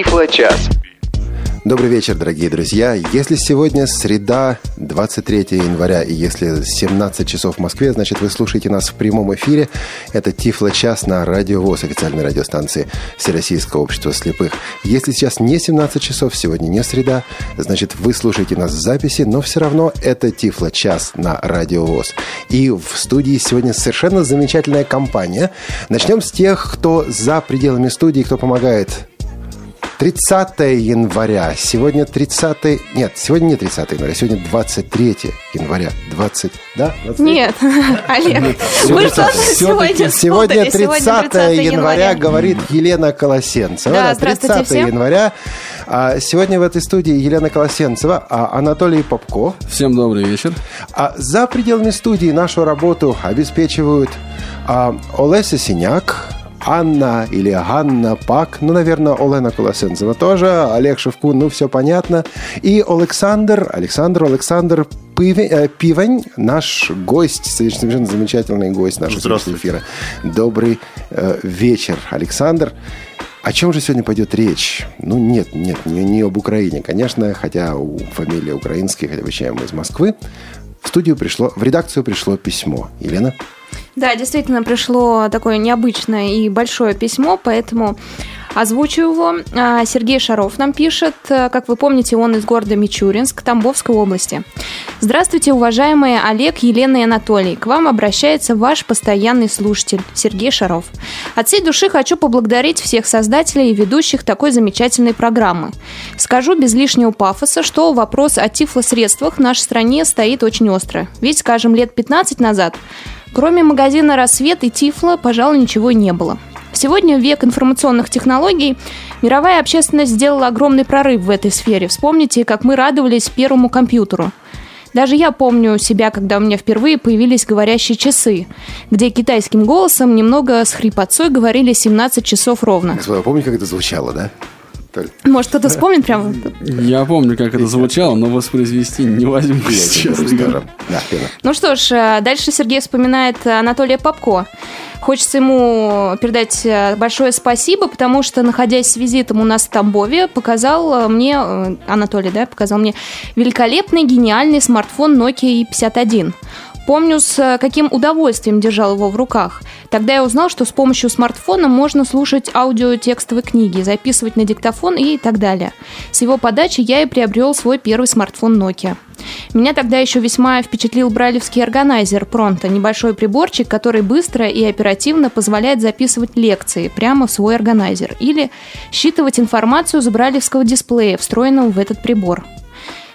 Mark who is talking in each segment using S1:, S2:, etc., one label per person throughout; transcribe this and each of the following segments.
S1: Тифло-час.
S2: Добрый вечер, дорогие друзья. Если сегодня среда, 23 января, и если 17 часов в Москве, значит, вы слушаете нас в прямом эфире. Это Тифло-час на Радио ВОЗ, официальной радиостанции Всероссийского общества слепых. Если сейчас не 17 часов, сегодня не среда, значит, вы слушаете нас в записи, но все равно это Тифло-час на Радио ВОЗ. И в студии сегодня совершенно замечательная компания. Начнем с тех, кто за пределами студии, кто помогает 30 января. Сегодня 30... Нет, сегодня не 30 января, сегодня 23 января. 20... Да?
S3: 23? Нет, Олег. Вы что сегодня
S2: Сегодня 30 января, говорит Елена Колосенцева.
S3: Да, здравствуйте
S2: 30
S3: всем.
S2: января. А сегодня в этой студии Елена Колосенцева, а Анатолий Попко.
S4: Всем добрый вечер.
S2: А за пределами студии нашу работу обеспечивают Олеся Синяк, Анна или Ганна Пак, ну, наверное, Олена Колосенцева тоже, Олег Шевкун, ну, все понятно. И Александр, Александр, Александр Пивень, э, Пивень наш гость, совершенно замечательный гость нашего эфира. Добрый э, вечер, Александр. О чем же сегодня пойдет речь? Ну, нет, нет, не, не об Украине, конечно, хотя у фамилия украинская, хотя вообще мы из Москвы. В студию пришло, в редакцию пришло письмо. Елена?
S3: Да, действительно пришло такое необычное и большое письмо, поэтому озвучу его. А, Сергей Шаров нам пишет, а, как вы помните, он из города Мичуринск, Тамбовской области. Здравствуйте, уважаемые Олег, Елена и Анатолий. К вам обращается ваш постоянный слушатель Сергей Шаров. От всей души хочу поблагодарить всех создателей и ведущих такой замечательной программы. Скажу без лишнего пафоса, что вопрос о тифлосредствах в нашей стране стоит очень остро. Ведь, скажем, лет 15 назад Кроме магазина «Рассвет» и «Тифла», пожалуй, ничего не было. Сегодня, век информационных технологий, мировая общественность сделала огромный прорыв в этой сфере. Вспомните, как мы радовались первому компьютеру. Даже я помню себя, когда у меня впервые появились говорящие часы, где китайским голосом немного с хрипотцой говорили 17 часов ровно.
S2: Господа, помните, как это звучало, да? Толь?
S3: Может, кто-то вспомнит прямо?
S4: Я помню, как это звучало, но воспроизвести не возьму, честно говоря.
S3: Ну что ж, э, дальше Сергей вспоминает Анатолия Попко. Хочется ему передать э, большое спасибо, потому что, находясь с визитом у нас в Тамбове, показал э, мне, э, Анатолий, да, показал мне великолепный, гениальный смартфон Nokia E51. Помню, с э, каким удовольствием держал его в руках. Тогда я узнал, что с помощью смартфона можно слушать аудиотекстовые книги, записывать на диктофон и так далее. С его подачи я и приобрел свой первый смартфон Nokia. Меня тогда еще весьма впечатлил брайлевский органайзер Пронто, небольшой приборчик, который быстро и оперативно позволяет записывать лекции прямо в свой органайзер или считывать информацию с брайлевского дисплея, встроенного в этот прибор.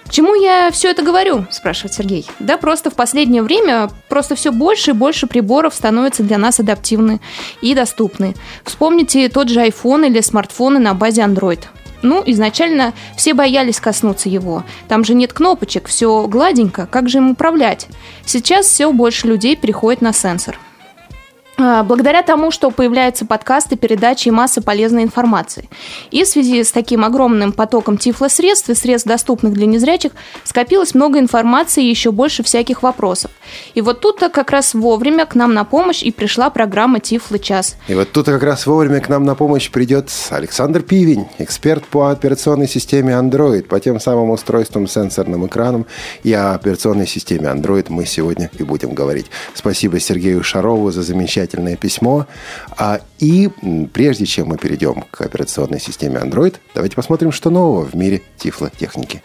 S3: К чему я все это говорю, спрашивает Сергей. Да просто в последнее время просто все больше и больше приборов становятся для нас адаптивны и доступны. Вспомните тот же iPhone или смартфоны на базе Android. Ну, изначально все боялись коснуться его. Там же нет кнопочек, все гладенько, как же им управлять? Сейчас все больше людей переходит на сенсор. А, Благодаря тому, что появляются подкасты, передачи и масса полезной информации. И в связи с таким огромным потоком тифлосредств и средств, доступных для незрячих, скопилось много информации и еще больше всяких вопросов. И вот тут-то как раз вовремя к нам на помощь и пришла программа «Тифло час».
S2: И вот тут как раз вовремя к нам на помощь придет Александр Пивень, эксперт по операционной системе Android, по тем самым устройствам с сенсорным экраном. И о операционной системе Android мы сегодня и будем говорить. Спасибо Сергею Шарову за замечательное письмо. А, и прежде чем мы перейдем к операционной системе Android, давайте посмотрим, что нового в мире тифлотехники.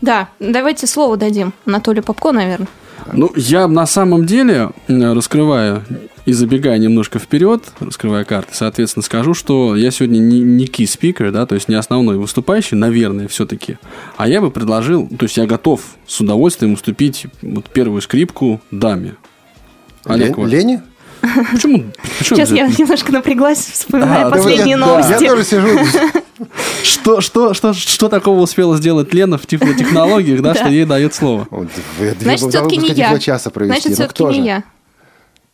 S3: Да, давайте слово дадим Анатолию Попко, наверное.
S4: Ну, я на самом деле, раскрывая и забегая немножко вперед, раскрывая карты, соответственно, скажу, что я сегодня не, не key speaker, да, то есть не основной выступающий, наверное, все-таки, а я бы предложил, то есть я готов с удовольствием уступить вот первую скрипку даме. Олег,
S2: Лен-
S4: вот.
S2: Лене?
S4: Почему? Почему
S3: Сейчас я немножко напряглась, вспоминая
S4: А, да
S3: последние
S2: я,
S3: новости.
S2: Я тоже сижу.
S4: Что, что, что, что такого успела сделать Лена в тифлотехнологиях, да, что ей дает слово?
S3: Значит, все-таки не я. Значит,
S2: Ну,
S3: все-таки не я.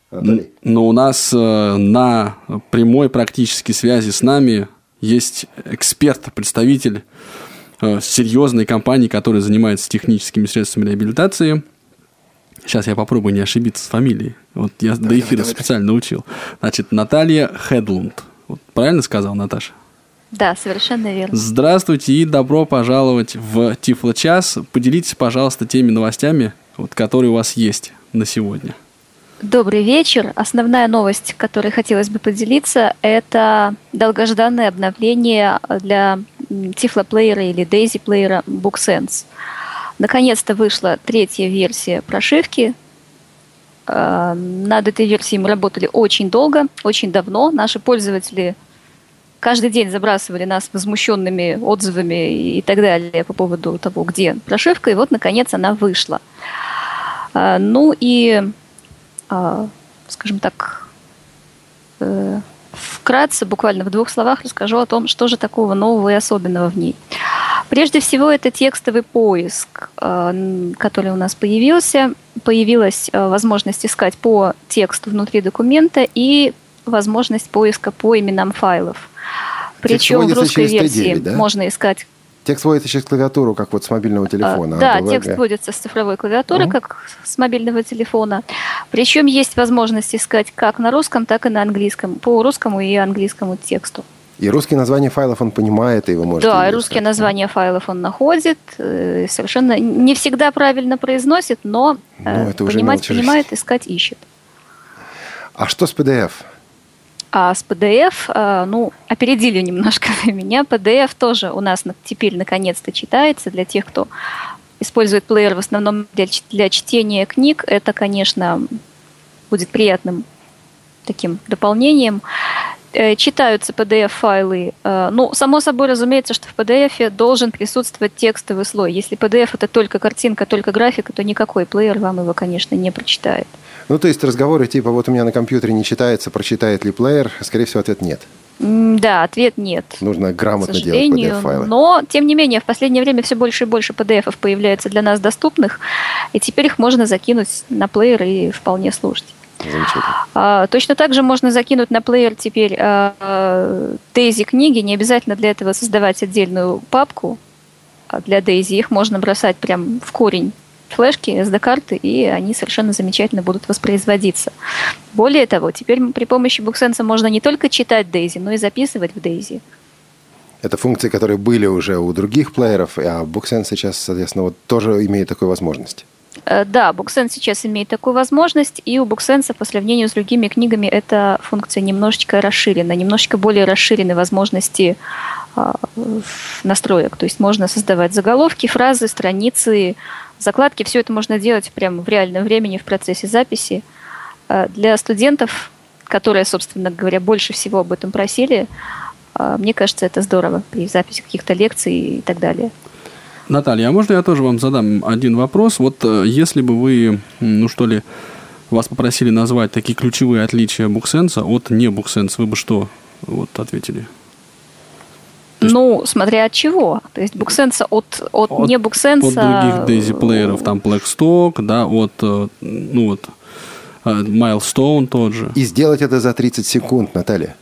S2: Анатолий.
S4: Но у нас э, на прямой практической связи с нами есть эксперт, представитель э, серьезной компании, которая занимается техническими средствами реабилитации. Сейчас я попробую не ошибиться с фамилией. Вот я до эфира
S2: давай,
S4: специально учил. Значит, Наталья Хедлунд. Вот правильно сказал, Наташа?
S1: Да, совершенно верно.
S4: Здравствуйте и добро пожаловать в Тифло час. Поделитесь, пожалуйста, теми новостями, вот, которые у вас есть на сегодня.
S1: Добрый вечер. Основная новость, которой хотелось бы поделиться, это долгожданное обновление для Тифло-плеера или Дейзи-плеера BookSense. Наконец-то вышла третья версия прошивки. Э, над этой версией мы работали очень долго, очень давно. Наши пользователи каждый день забрасывали нас возмущенными отзывами и так далее по поводу того, где прошивка. И вот, наконец, она вышла. Э, ну и, э, скажем так, вкратце, буквально в двух словах расскажу о том, что же такого нового и особенного в ней. Прежде всего, это текстовый поиск, э, который у нас появился. Появилась э, возможность искать по тексту внутри документа и возможность поиска по именам файлов. Причем в русской версии да? можно искать
S2: Текст вводится через клавиатуру, как вот с мобильного а, телефона.
S1: Да, текст вводится с цифровой клавиатуры, угу. как с мобильного телефона. Причем есть возможность искать как на русском, так и на английском, по русскому и английскому тексту.
S2: И русские названия файлов он понимает, и его может.
S1: Да, и русские названия файлов он находит. Э, совершенно не всегда правильно произносит, но ну, э, это понимать, уже понимает, искать ищет.
S2: А что с PDF?
S1: А с PDF, э, ну, опередили немножко меня. PDF тоже у нас теперь наконец-то читается для тех, кто использует плеер в основном для, для чтения книг. Это, конечно, будет приятным таким дополнением. Э, читаются PDF-файлы. Э, ну, само собой разумеется, что в PDF должен присутствовать текстовый слой. Если PDF это только картинка, только графика, то никакой плеер вам его, конечно, не прочитает.
S2: Ну, то есть разговоры типа «вот у меня на компьютере не читается, прочитает ли плеер?» Скорее всего, ответ нет.
S1: Да, ответ нет.
S2: Нужно грамотно делать PDF-файлы.
S1: Но, тем не менее, в последнее время все больше и больше PDF появляется для нас доступных, и теперь их можно закинуть на плеер и вполне слушать.
S2: Замечательно. А,
S1: точно так же можно закинуть на плеер теперь а, Дейзи книги. Не обязательно для этого создавать отдельную папку а для Дейзи. Их можно бросать прям в корень флешки, SD-карты, и они совершенно замечательно будут воспроизводиться. Более того, теперь при помощи BookSense можно не только читать Дейзи, но и записывать в Дейзи.
S2: Это функции, которые были уже у других плееров, а BookSense сейчас, соответственно, вот тоже имеет такую возможность.
S1: Э, да, BookSense сейчас имеет такую возможность, и у BookSense по сравнению с другими книгами эта функция немножечко расширена, немножечко более расширены возможности а, настроек. То есть можно создавать заголовки, фразы, страницы, закладки. Все это можно делать прямо в реальном времени в процессе записи. Э, для студентов, которые, собственно говоря, больше всего об этом просили, э, мне кажется, это здорово при записи каких-то лекций и так далее.
S4: Наталья, а можно я тоже вам задам один вопрос? Вот э, если бы вы, ну что ли, вас попросили назвать такие ключевые отличия буксенса от не буксенса, вы бы что вот ответили?
S1: Есть... Ну, смотря от чего. То есть буксенса от, от, от не буксенса...
S4: От других дейзи-плееров, там Blackstock, да, от, э, ну вот, Milestone тот же.
S2: И сделать это за 30 секунд, Наталья.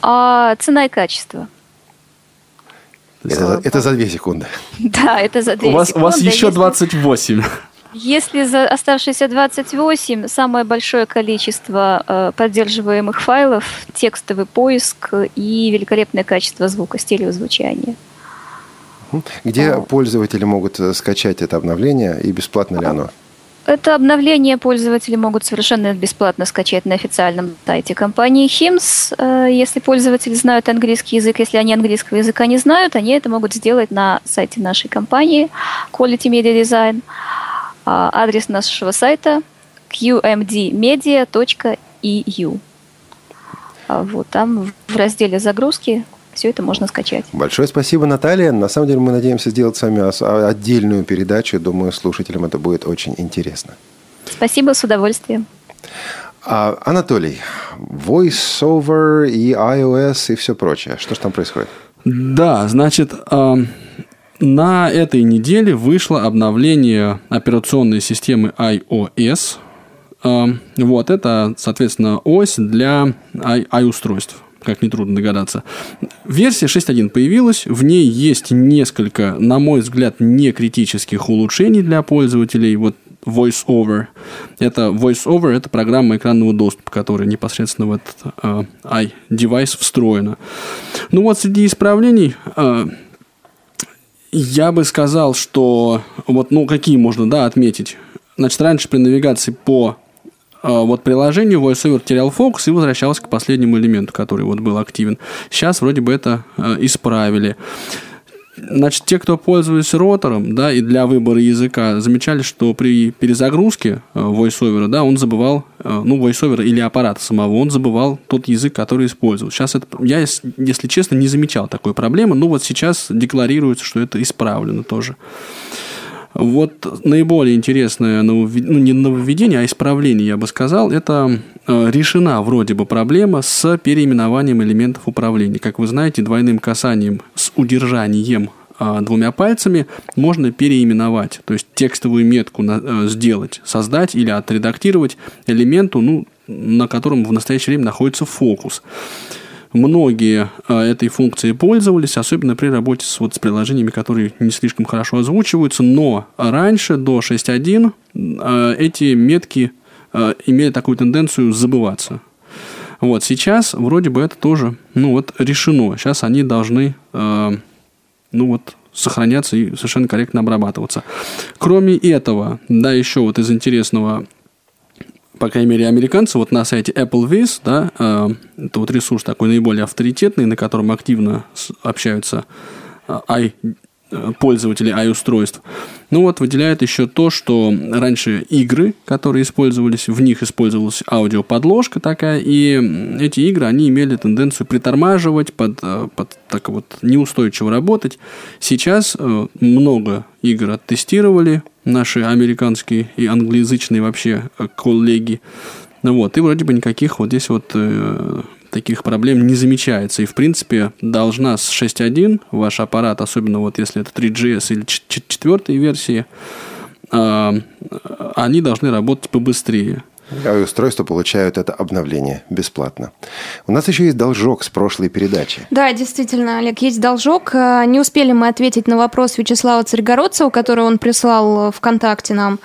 S1: А, цена и качество.
S2: Это, это за 2 секунды.
S1: Да, это за 2
S4: у вас,
S1: секунды.
S4: У вас еще если, 28.
S1: Если за оставшиеся 28 самое большое количество э, поддерживаемых файлов, текстовый поиск и великолепное качество звука, стереозвучания.
S2: Где а. пользователи могут э, скачать это обновление и бесплатно ли оно?
S1: Это обновление пользователи могут совершенно бесплатно скачать на официальном сайте компании HIMS. Э, если пользователи знают английский язык, если они английского языка не знают, они это могут сделать на сайте нашей компании Quality Media Design. А, адрес нашего сайта qmdmedia.eu. А, вот там в разделе загрузки все это можно скачать.
S2: Большое спасибо, Наталья. На самом деле мы надеемся сделать с вами отдельную передачу. Думаю, слушателям это будет очень интересно.
S1: Спасибо, с удовольствием.
S2: А, Анатолий, VoiceOver и iOS и все прочее. Что же там происходит?
S4: Да, значит, на этой неделе вышло обновление операционной системы iOS. Вот, это, соответственно, ось для i-устройств как нетрудно догадаться. Версия 6.1 появилась, в ней есть несколько, на мой взгляд, не критических улучшений для пользователей. Вот VoiceOver. Это VoiceOver – это программа экранного доступа, которая непосредственно в этот э, i-девайс встроена. Ну вот среди исправлений э, я бы сказал, что вот, ну, какие можно, да, отметить. Значит, раньше при навигации по вот приложению VoiceOver терял фокус и возвращался к последнему элементу, который вот был активен. Сейчас вроде бы это э, исправили. Значит, те, кто пользовались ротором, да, и для выбора языка, замечали, что при перезагрузке э, VoiceOver, да, он забывал, ну, VoiceOver или аппарата самого, он забывал тот язык, который использовал. Сейчас это, я, если честно, не замечал такой проблемы, но вот сейчас декларируется, что это исправлено тоже. Вот наиболее интересное, ну, не нововведение, а исправление, я бы сказал, это э, решена вроде бы проблема с переименованием элементов управления. Как вы знаете, двойным касанием с удержанием э, двумя пальцами можно переименовать, то есть текстовую метку э, сделать, создать или отредактировать элементу, ну, на котором в настоящее время находится фокус. Многие а, этой функцией пользовались, особенно при работе с, вот, с приложениями, которые не слишком хорошо озвучиваются, но раньше, до 6.1, а, эти метки а, имели такую тенденцию забываться. Вот сейчас вроде бы это тоже, ну вот, решено. Сейчас они должны, ну вот, сохраняться и совершенно корректно обрабатываться. Кроме этого, да, еще вот из интересного по крайней мере, американцы вот на сайте AppleViz, да, э, это вот ресурс такой наиболее авторитетный, на котором активно общаются э, i э, пользователей i-устройств. Ну вот выделяет еще то, что раньше игры, которые использовались, в них использовалась аудиоподложка такая, и эти игры, они имели тенденцию притормаживать, под, под так вот неустойчиво работать. Сейчас много игр оттестировали, наши американские и англоязычные вообще э, коллеги. Ну вот, и вроде бы никаких вот здесь вот э, таких проблем не замечается. И, в принципе, должна с 6.1 ваш аппарат, особенно вот если это 3GS или 4 версии, э, они должны работать побыстрее.
S2: А устройства получают это обновление бесплатно. У нас еще есть должок с прошлой передачи.
S3: Да, действительно, Олег, есть должок. Э, не успели мы ответить на вопрос Вячеслава Царегородцева, который он прислал ВКонтакте нам.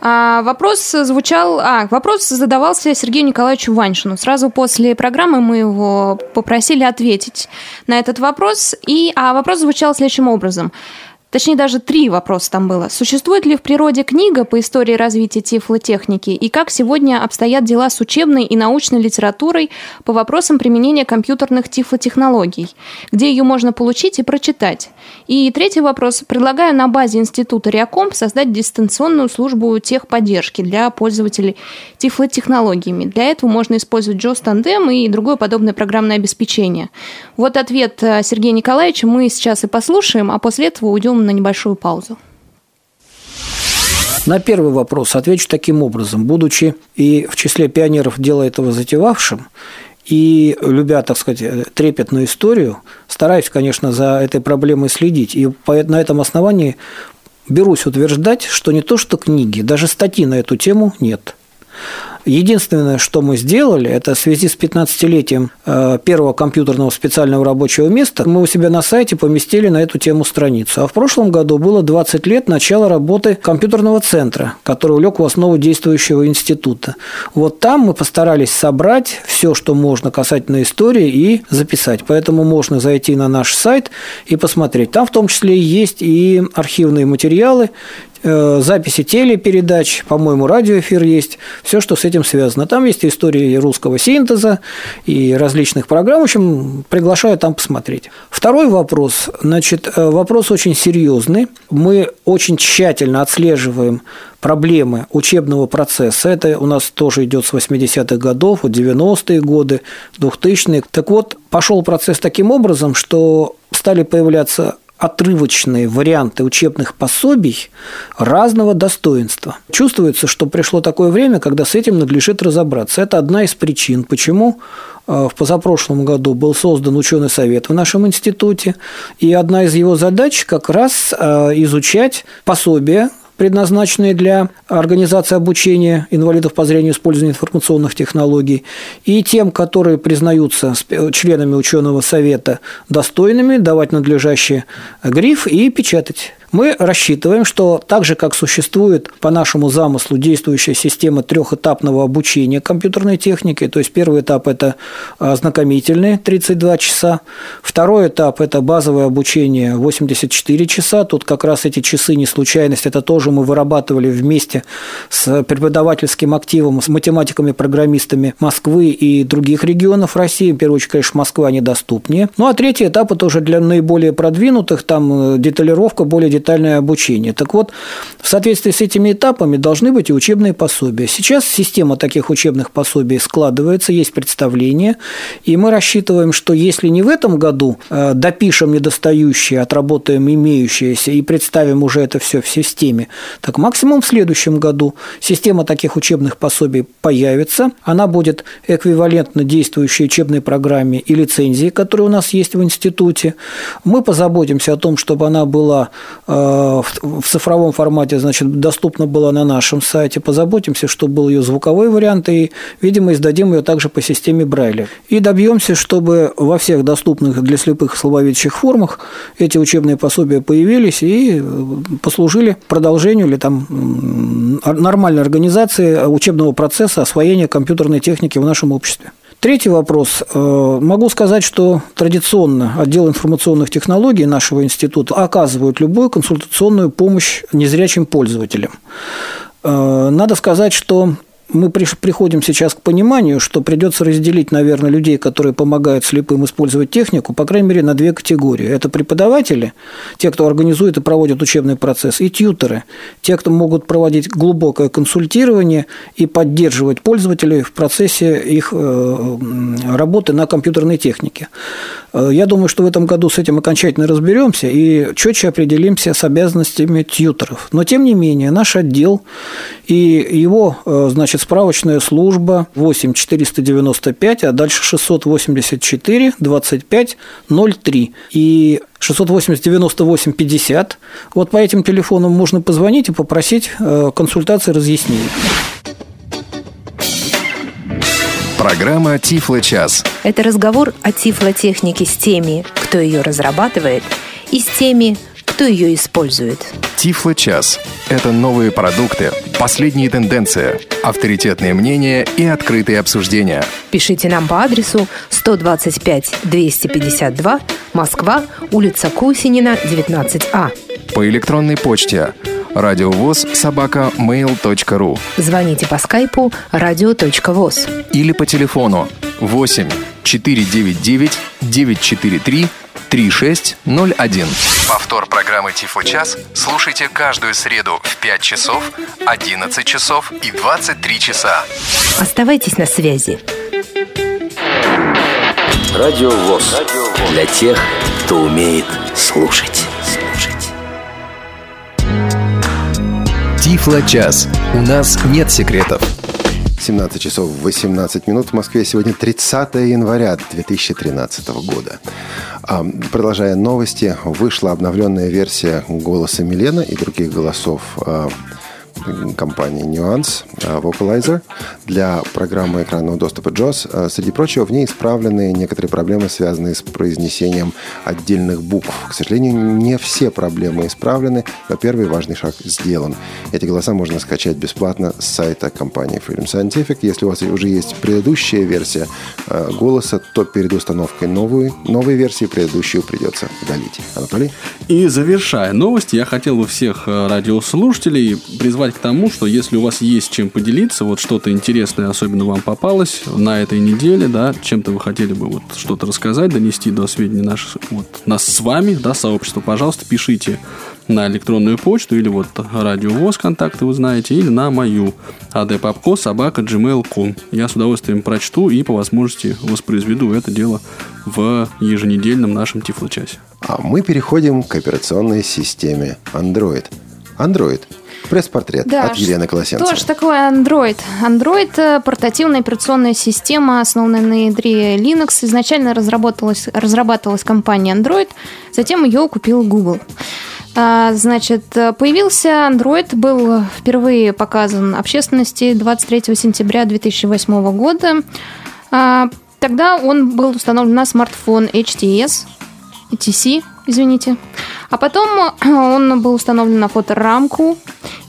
S3: А, вопрос звучал, а, вопрос задавался Сергею Николаевичу Ваншину. Сразу после программы мы его попросили ответить на этот вопрос. И, а вопрос звучал следующим образом. Точнее, даже три вопроса там было. Существует ли в природе книга по истории развития тифлотехники и как сегодня обстоят дела с учебной и научной литературой по вопросам применения компьютерных тифлотехнологий? Где ее можно получить и прочитать? И третий вопрос. Предлагаю на базе института Реакомп создать дистанционную службу техподдержки для пользователей тифлотехнологиями. Для этого можно использовать JOS Tandem и другое подобное программное обеспечение. Вот ответ э, Сергея Николаевича мы сейчас и послушаем, а после этого уйдем на небольшую паузу.
S5: На первый вопрос отвечу таким образом. Будучи и в числе пионеров дела этого затевавшим, и любя, так сказать, трепетную историю, стараюсь, конечно, за этой проблемой следить. И на этом основании берусь утверждать, что не то что книги, даже статьи на эту тему нет. Единственное, что мы сделали, это в связи с 15-летием э, первого компьютерного специального рабочего места, мы у себя на сайте поместили на эту тему страницу. А в прошлом году было 20 лет начала работы компьютерного центра, который улег в основу действующего института. Вот там мы постарались собрать все, что можно касательно истории и записать. Поэтому можно зайти на наш сайт и посмотреть. Там в том числе есть и архивные материалы, записи телепередач, по-моему, радиоэфир есть, все, что с этим связано. Там есть истории русского синтеза и различных программ. В общем, приглашаю там посмотреть. Второй вопрос. Значит, э, вопрос очень серьезный. Мы очень тщательно отслеживаем проблемы учебного процесса. Это у нас тоже идет с 80-х годов, вот 90-е годы, 2000-е. Так вот, пошел процесс таким образом, что стали появляться отрывочные варианты учебных пособий разного достоинства. Чувствуется, что пришло такое время, когда с этим надлежит разобраться. Это одна из причин, почему э, в позапрошлом году был создан ученый совет в нашем институте, и одна из его задач как раз э, изучать пособия предназначенные для организации обучения инвалидов по зрению использования информационных технологий, и тем, которые признаются членами ученого совета достойными, давать надлежащий гриф и печатать. Мы рассчитываем, что так же, как существует по нашему замыслу действующая система трехэтапного обучения компьютерной техники, то есть первый этап – это ознакомительный 32 часа, второй этап – это базовое обучение 84 часа, тут как раз эти часы не случайность, это тоже мы вырабатывали вместе с преподавательским активом, с математиками-программистами Москвы и других регионов России, в первую очередь, конечно, Москва недоступнее. Ну, а третий этап – это уже для наиболее продвинутых, там э, деталировка, более детальное обучение. Так вот, в соответствии с этими этапами должны быть и учебные пособия. Сейчас система таких учебных пособий складывается, есть представление, и мы рассчитываем, что если не в этом году э, допишем недостающие, отработаем имеющиеся и представим уже это все в системе, так максимум в следующем году система таких учебных пособий появится, она будет эквивалентна действующей учебной программе и лицензии, которая у нас есть в институте. Мы позаботимся о том, чтобы она была в цифровом формате, значит, доступна была на нашем сайте, позаботимся, чтобы был ее звуковой вариант, и, видимо, издадим ее также по системе Брайля. И добьемся, чтобы во всех доступных для слепых слововедческих формах эти учебные пособия появились и э, послужили продолжению или там нормальной организации учебного процесса освоения компьютерной техники в нашем обществе. Третий вопрос. Э, могу сказать, что традиционно отдел информационных технологий нашего института оказывает любую консультационную помощь незрячим пользователям. Э, надо сказать, что мы приходим сейчас к пониманию, что придется разделить, наверное, людей, которые помогают слепым использовать технику, по крайней мере, на две категории. Это преподаватели, те, кто организует и проводит учебный процесс, и тьютеры, те, кто могут проводить глубокое консультирование и поддерживать пользователей в процессе их э, работы на компьютерной технике. Э, я думаю, что в этом году с этим окончательно разберемся и четче определимся с обязанностями тьютеров. Но, тем не менее, наш отдел и его, э, значит, справочная служба 8 495, а дальше 684 25 03. И 680 98 50. Вот по этим телефонам можно позвонить и попросить э, консультации разъяснений.
S6: Программа «Тифло час».
S7: Это разговор о тифлотехнике с теми, кто ее разрабатывает, и с теми, кто ее использует.
S6: Тифло час – это новые продукты, последние тенденции, авторитетные мнения и открытые обсуждения.
S7: Пишите нам по адресу 125 252 Москва, улица Кусинина, 19А.
S6: По электронной почте радиовоз собака mail.ru
S7: Звоните по скайпу радио.воз
S6: или по телефону 8 499 943 3601. Повтор программы Тифло час слушайте каждую среду в 5 часов, 11 часов и 23 часа.
S7: Оставайтесь на связи.
S8: Радио ВОЗ. Для тех, кто умеет слушать.
S6: Тифло час. У нас нет секретов.
S2: 17 часов 18 минут в Москве. Сегодня 30 января 2013 года. А, продолжая новости, вышла обновленная версия голоса Милена и других голосов а, компании Nuance э, Vocalizer для программы экранного доступа JOS. Э, среди прочего, в ней исправлены некоторые проблемы, связанные с произнесением отдельных букв. К сожалению, не все проблемы исправлены, но первый важный шаг сделан. Эти голоса можно скачать бесплатно с сайта компании Freedom Scientific. Если у вас уже есть предыдущая версия э, голоса, то перед установкой новой, новой версии предыдущую придется удалить. Анатолий?
S4: И завершая новости, я хотел бы всех радиослушателей призвать к тому, что если у вас есть чем поделиться, вот что-то интересное особенно вам попалось на этой неделе, да, чем-то вы хотели бы вот что-то рассказать, донести до сведения наших, вот, нас с вами, да, сообщества, пожалуйста, пишите на электронную почту или вот радио ВОЗ контакты вы знаете, или на мою adpapco собака gmail.com. Я с удовольствием прочту и по возможности воспроизведу это дело в еженедельном нашем Тифло-часе.
S2: А мы переходим к операционной системе Android. Android Пресс-портрет да, от Елены Колосенцевой.
S3: Что же такое Android? Android – портативная операционная система, основанная на ядре Linux. Изначально разработалась, разрабатывалась компания Android, затем ее купил Google. А, значит, появился Android, был впервые показан общественности 23 сентября 2008 года. А, тогда он был установлен на смартфон HTS, HTC, извините. А потом э, он был установлен на фоторамку,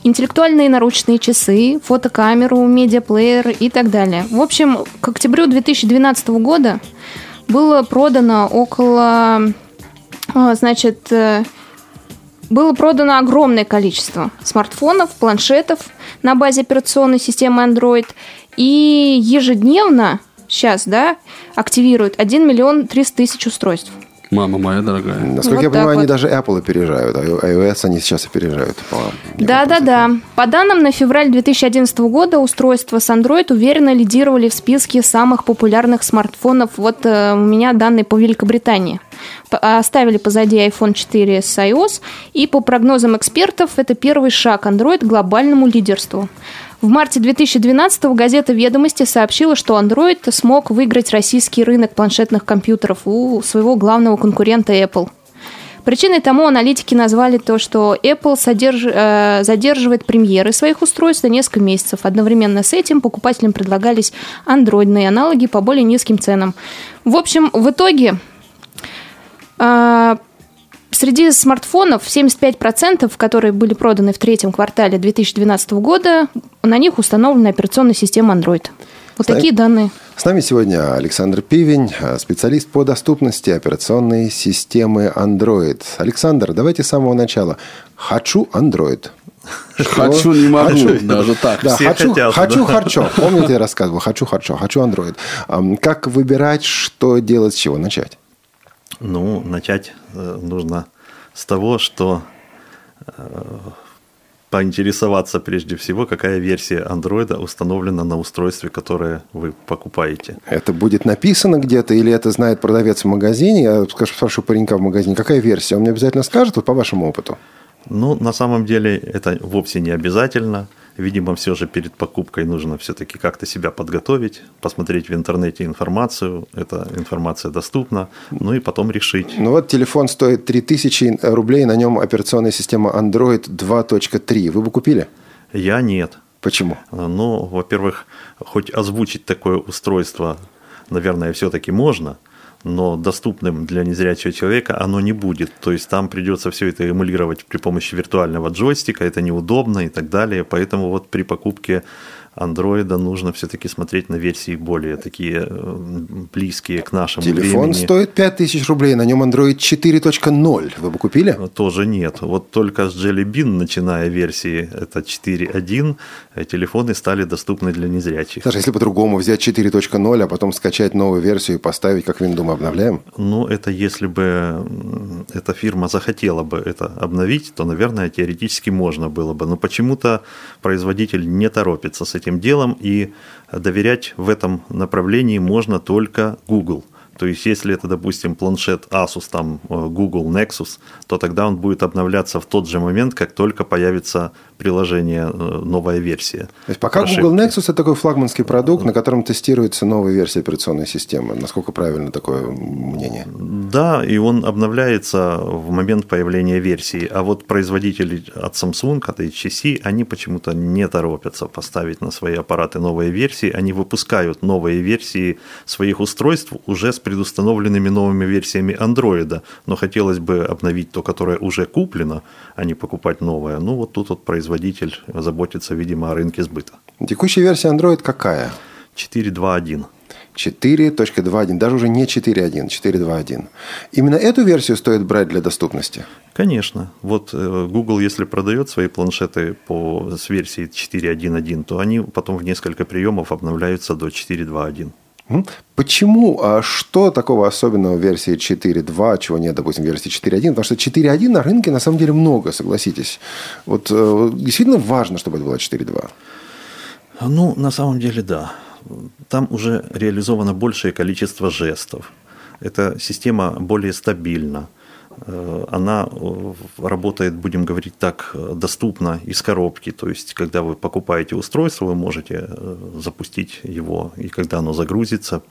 S3: интеллектуальные наручные часы, фотокамеру, медиаплеер и так далее. В общем, к октябрю 2012 года было продано около, э, значит, э, было продано огромное количество смартфонов, планшетов на базе операционной системы Android. И ежедневно сейчас, да, активируют 1 миллион 300 тысяч устройств.
S4: Мама моя дорогая.
S2: Насколько
S3: Вот
S2: я понимаю,
S3: так
S2: они
S3: вот.
S2: даже Apple опережают. а iOS они сейчас опережают. по-
S3: Да, да, да. По данным на февраль 2011 года, устройства с Android уверенно лидировали в списке самых популярных смартфонов. Вот э, у меня данные по Великобритании. П- Оставили позади iPhone 4 с iOS, и по прогнозам экспертов, это первый шаг Android к глобальному лидерству. В марте 2012 газета «Ведомости» сообщила, что Android смог выиграть российский рынок планшетных компьютеров у своего главного конкурента Apple. Причиной тому аналитики назвали то, что Apple содерж- э, задерживает премьеры своих устройств на несколько месяцев. Одновременно с этим покупателям предлагались андроидные аналоги по более низким ценам. В общем, в итоге э, среди смартфонов 75%, которые были проданы в третьем квартале 2012 года, на них установлена операционная система Android. Вот
S2: Знаете-
S3: такие данные.
S2: С нами сегодня Александр Пивень, э, специалист по доступности операционной системы Android. Александр, давайте с самого начала. Хочу Android.
S4: Хочу, не могу, даже так.
S2: Да,
S9: Все
S2: хочу,
S9: хотят,
S2: хочу,
S9: да.
S2: харчо. Помните, я рассказывал? Хочу, харчо, хочу Android. Как выбирать, что делать, с чего начать?
S9: Ну, начать э, нужно с того, что э, поинтересоваться прежде всего, какая версия андроида установлена на устройстве, которое вы покупаете.
S2: Это будет написано где-то, или это знает продавец в магазине? Я скажу, спрашиваю паренька в магазине, какая версия? Он мне обязательно скажет, вот по вашему опыту.
S9: Ну, на самом деле это вовсе не обязательно. Видимо, все же перед покупкой нужно все-таки как-то себя подготовить, посмотреть в интернете информацию, эта информация доступна, ну и потом решить.
S2: Ну вот телефон стоит 3000 рублей, на нем операционная система Android 2.3. Вы бы купили?
S9: Я нет.
S2: Почему?
S9: Ну, во-первых, хоть озвучить такое устройство, наверное, все-таки можно, но доступным для незрячего человека оно не будет. То есть там придется все это эмулировать при помощи виртуального джойстика, это неудобно и так далее. Поэтому вот при покупке андроида нужно все-таки смотреть на версии более такие э, близкие к нашему
S2: Телефон
S9: времени.
S2: стоит 5000 рублей, на нем Android 4.0. Вы бы купили?
S9: Тоже нет. Вот только с Jelly Bean, начиная версии это 4.1, э, телефоны стали доступны для незрячих.
S2: Даже если по-другому взять 4.0, а потом скачать новую версию и поставить, как винду мы обновляем?
S9: Ну, это если бы эта фирма захотела бы это обновить, то, наверное, теоретически можно было бы. Но почему-то производитель не торопится с этим делом, и доверять в этом направлении можно только Google. То есть, если это, допустим, планшет Asus, там э, Google Nexus, то тогда он будет обновляться в тот же момент, как только появится приложение, э, новая версия.
S2: То есть пока
S9: прошивки.
S2: Google Nexus это такой флагманский продукт, на котором тестируется новая версия операционной системы. Насколько правильно такое мнение?
S9: Да, и он обновляется в момент появления версии. А вот производители от Samsung, от HTC, они почему-то не торопятся поставить на свои аппараты новые версии. Они выпускают новые версии своих устройств уже с предустановленными новыми версиями Android. Но хотелось бы обновить то, которое уже куплено, а не покупать новое. Ну, вот тут вот производитель заботится, видимо, о рынке сбыта.
S2: Текущая версия Android какая?
S9: 4.2.1.
S2: 4.2.1, даже уже не 4.1, 4.2.1. Именно эту версию стоит брать для доступности?
S9: Конечно. Вот э, Google, если продает свои планшеты по, с версии 4.1.1, то они потом в несколько приемов обновляются до 4.2.1.
S2: Почему? А что такого особенного в версии 4.2, чего нет, допустим, в версии 4.1? Потому что 4.1 на рынке на самом деле много, согласитесь. Вот э, действительно важно, чтобы это было 4.2.
S9: Ну, на самом деле, да. Там уже реализовано большее количество жестов. Эта система более стабильна. Э, Она э, работает, будем говорить так, э, доступно из коробки. То есть, когда вы покупаете устройство, вы можете запустить его, и когда оно загрузится,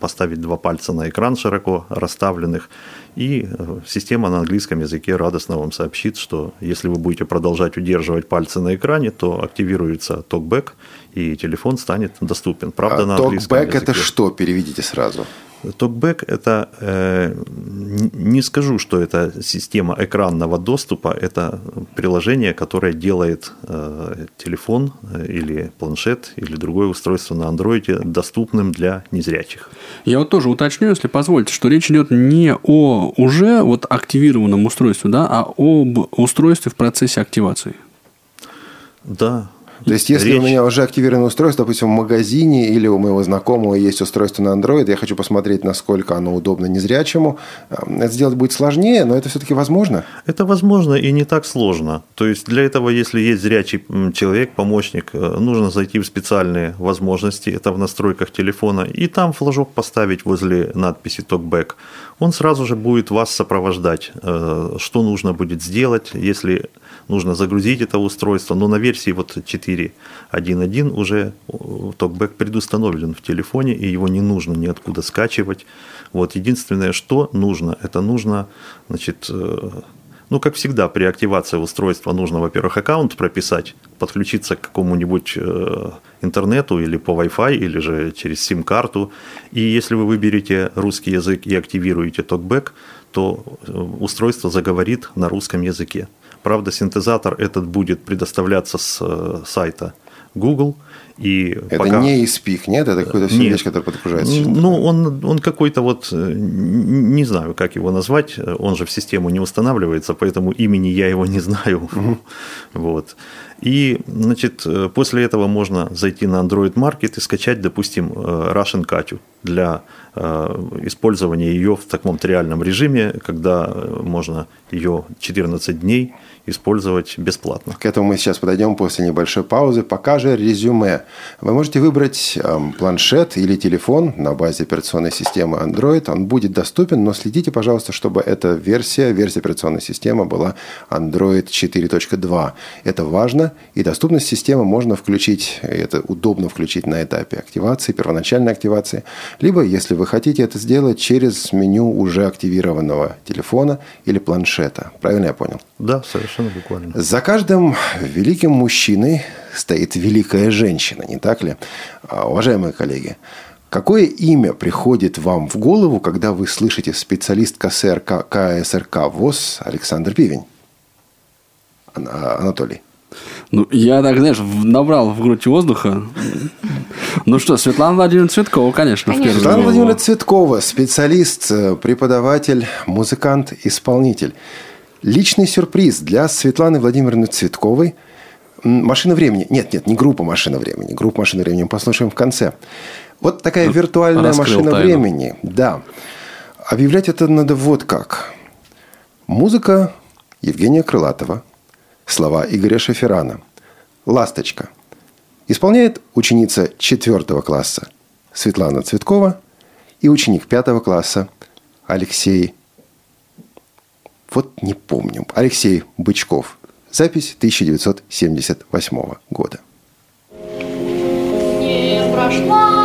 S9: поставить два пальца на экран широко расставленных, и система на английском языке радостно вам сообщит, что если вы будете продолжать удерживать пальцы на экране, то активируется токбэк, и телефон станет доступен. Правда,
S2: А
S9: на английском
S2: Токбэк это
S9: языке.
S2: что? Переведите сразу.
S9: Токбэк – это, э, не скажу, что это система экранного доступа, это приложение, которое делает э, телефон э, или планшет или другое устройство на андроиде доступным для незрячих.
S4: Я вот тоже уточню, если позволите, что речь идет не о уже вот активированном устройстве, да, а об устройстве в процессе активации.
S9: Да,
S2: то есть, если
S9: Речь...
S2: у меня уже активировано устройство, допустим, в магазине или у моего знакомого есть устройство на Android, я хочу посмотреть, насколько оно удобно незрячему, это сделать будет сложнее, но это все-таки возможно?
S9: Это возможно и не так сложно. То есть, для этого, если есть зрячий человек, помощник, э, нужно зайти в специальные возможности, это в настройках телефона, и там флажок поставить возле надписи TalkBack. Он сразу же будет вас сопровождать, э, что нужно будет сделать, если нужно загрузить это устройство, но на версии вот 4.1.1 уже TalkBack предустановлен в телефоне, и его не нужно ниоткуда скачивать. Вот единственное, что нужно, это нужно, значит, э, ну, как всегда, при активации устройства нужно, во-первых, аккаунт прописать, подключиться к какому-нибудь э, интернету или по Wi-Fi, или же через сим-карту. И если вы выберете русский язык и активируете TalkBack, то э, устройство заговорит на русском языке. Правда, синтезатор этот будет предоставляться с э, сайта Google. И
S2: это
S9: пока...
S2: не испик, нет? Это какой-то все вещь, которая подгружается?
S9: Ну, он, он какой-то вот, э, не знаю, как его назвать, он же в систему не устанавливается, поэтому имени я его не знаю. Угу. Вот. И, значит, э, после этого можно зайти на Android Market и скачать, допустим, Russian Katю для использования ее в таком триальном режиме, когда можно ее 14 дней использовать бесплатно.
S2: К этому мы сейчас подойдем после небольшой паузы. Пока же резюме. Вы можете выбрать эм, планшет или телефон на базе операционной системы Android. Он будет доступен, но следите, пожалуйста, чтобы эта версия, версия операционной системы была Android 4.2. Это важно, и доступность системы можно включить, это удобно включить на этапе активации, первоначальной активации, либо, если вы хотите это сделать, через меню уже активированного телефона или планшета. Правильно я понял?
S9: Да, совершенно буквально.
S2: За каждым великим мужчиной стоит великая женщина, не так ли? А, уважаемые коллеги, Какое имя приходит вам в голову, когда вы слышите специалист КСРК, КСРК ВОЗ Александр Пивень? Анатолий.
S4: Ну, я так, знаешь, набрал в грудь воздуха. Ну что, Светлана Владимировна Цветкова, конечно, конечно. в первую
S2: Светлана Владимировна Цветкова, специалист, э, преподаватель, музыкант, исполнитель. Личный сюрприз для Светланы Владимировны Цветковой. Машина времени. Нет, нет, не группа машина времени. Группа машина времени мы послушаем в конце. Вот такая виртуальная Раскрыл машина тайну. времени. Да. Объявлять это надо вот как. Музыка Евгения Крылатова. Слова Игоря Шеферана. «Ласточка». Исполняет ученица 4 класса Светлана Цветкова и ученик 5 класса Алексей вот не помню. Алексей Бычков. Запись 1978 года.
S10: Не прошла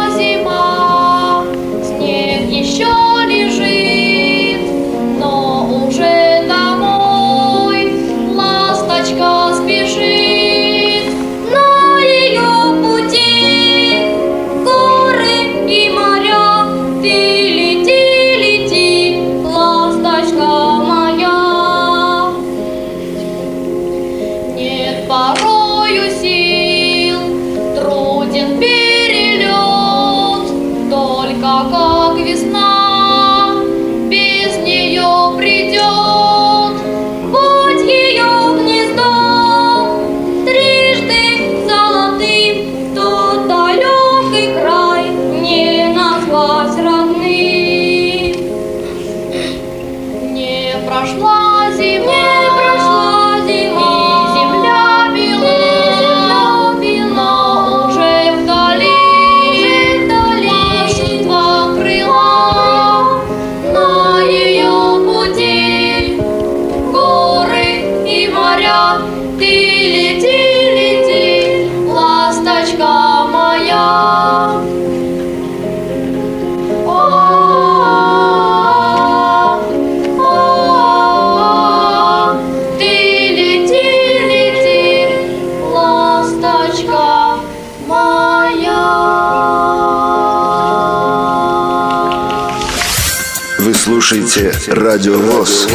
S11: слушаете Радио ВОЗ.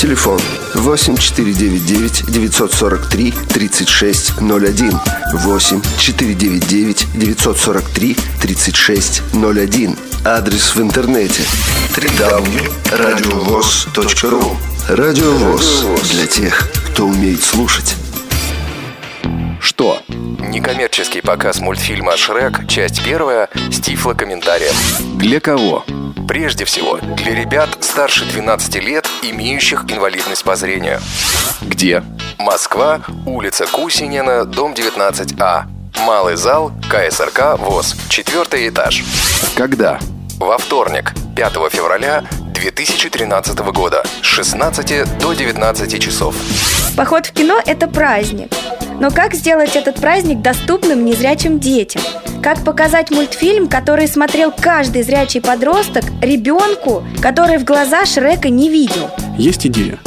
S11: Телефон 8499 943 3601. 8 499 943 3601. Адрес в интернете www.radiovoz.ru Радио ВОЗ для тех, кто умеет слушать.
S6: Что? Некоммерческий показ мультфильма «Шрек», часть первая, с тифлокомментарием. Для кого? Прежде всего, для ребят старше 12 лет, имеющих инвалидность по зрению. Где? Москва, улица Кусинина, дом 19А. Малый зал, КСРК ВОЗ, четвертый этаж. Когда? Во вторник, 5 февраля 2013 года, с 16 до 19 часов.
S12: Поход в кино – это праздник. Но как сделать этот праздник доступным незрячим детям? Как показать мультфильм, который смотрел каждый зрячий подросток, ребенку, который в глаза Шрека не видел?
S4: Есть идея.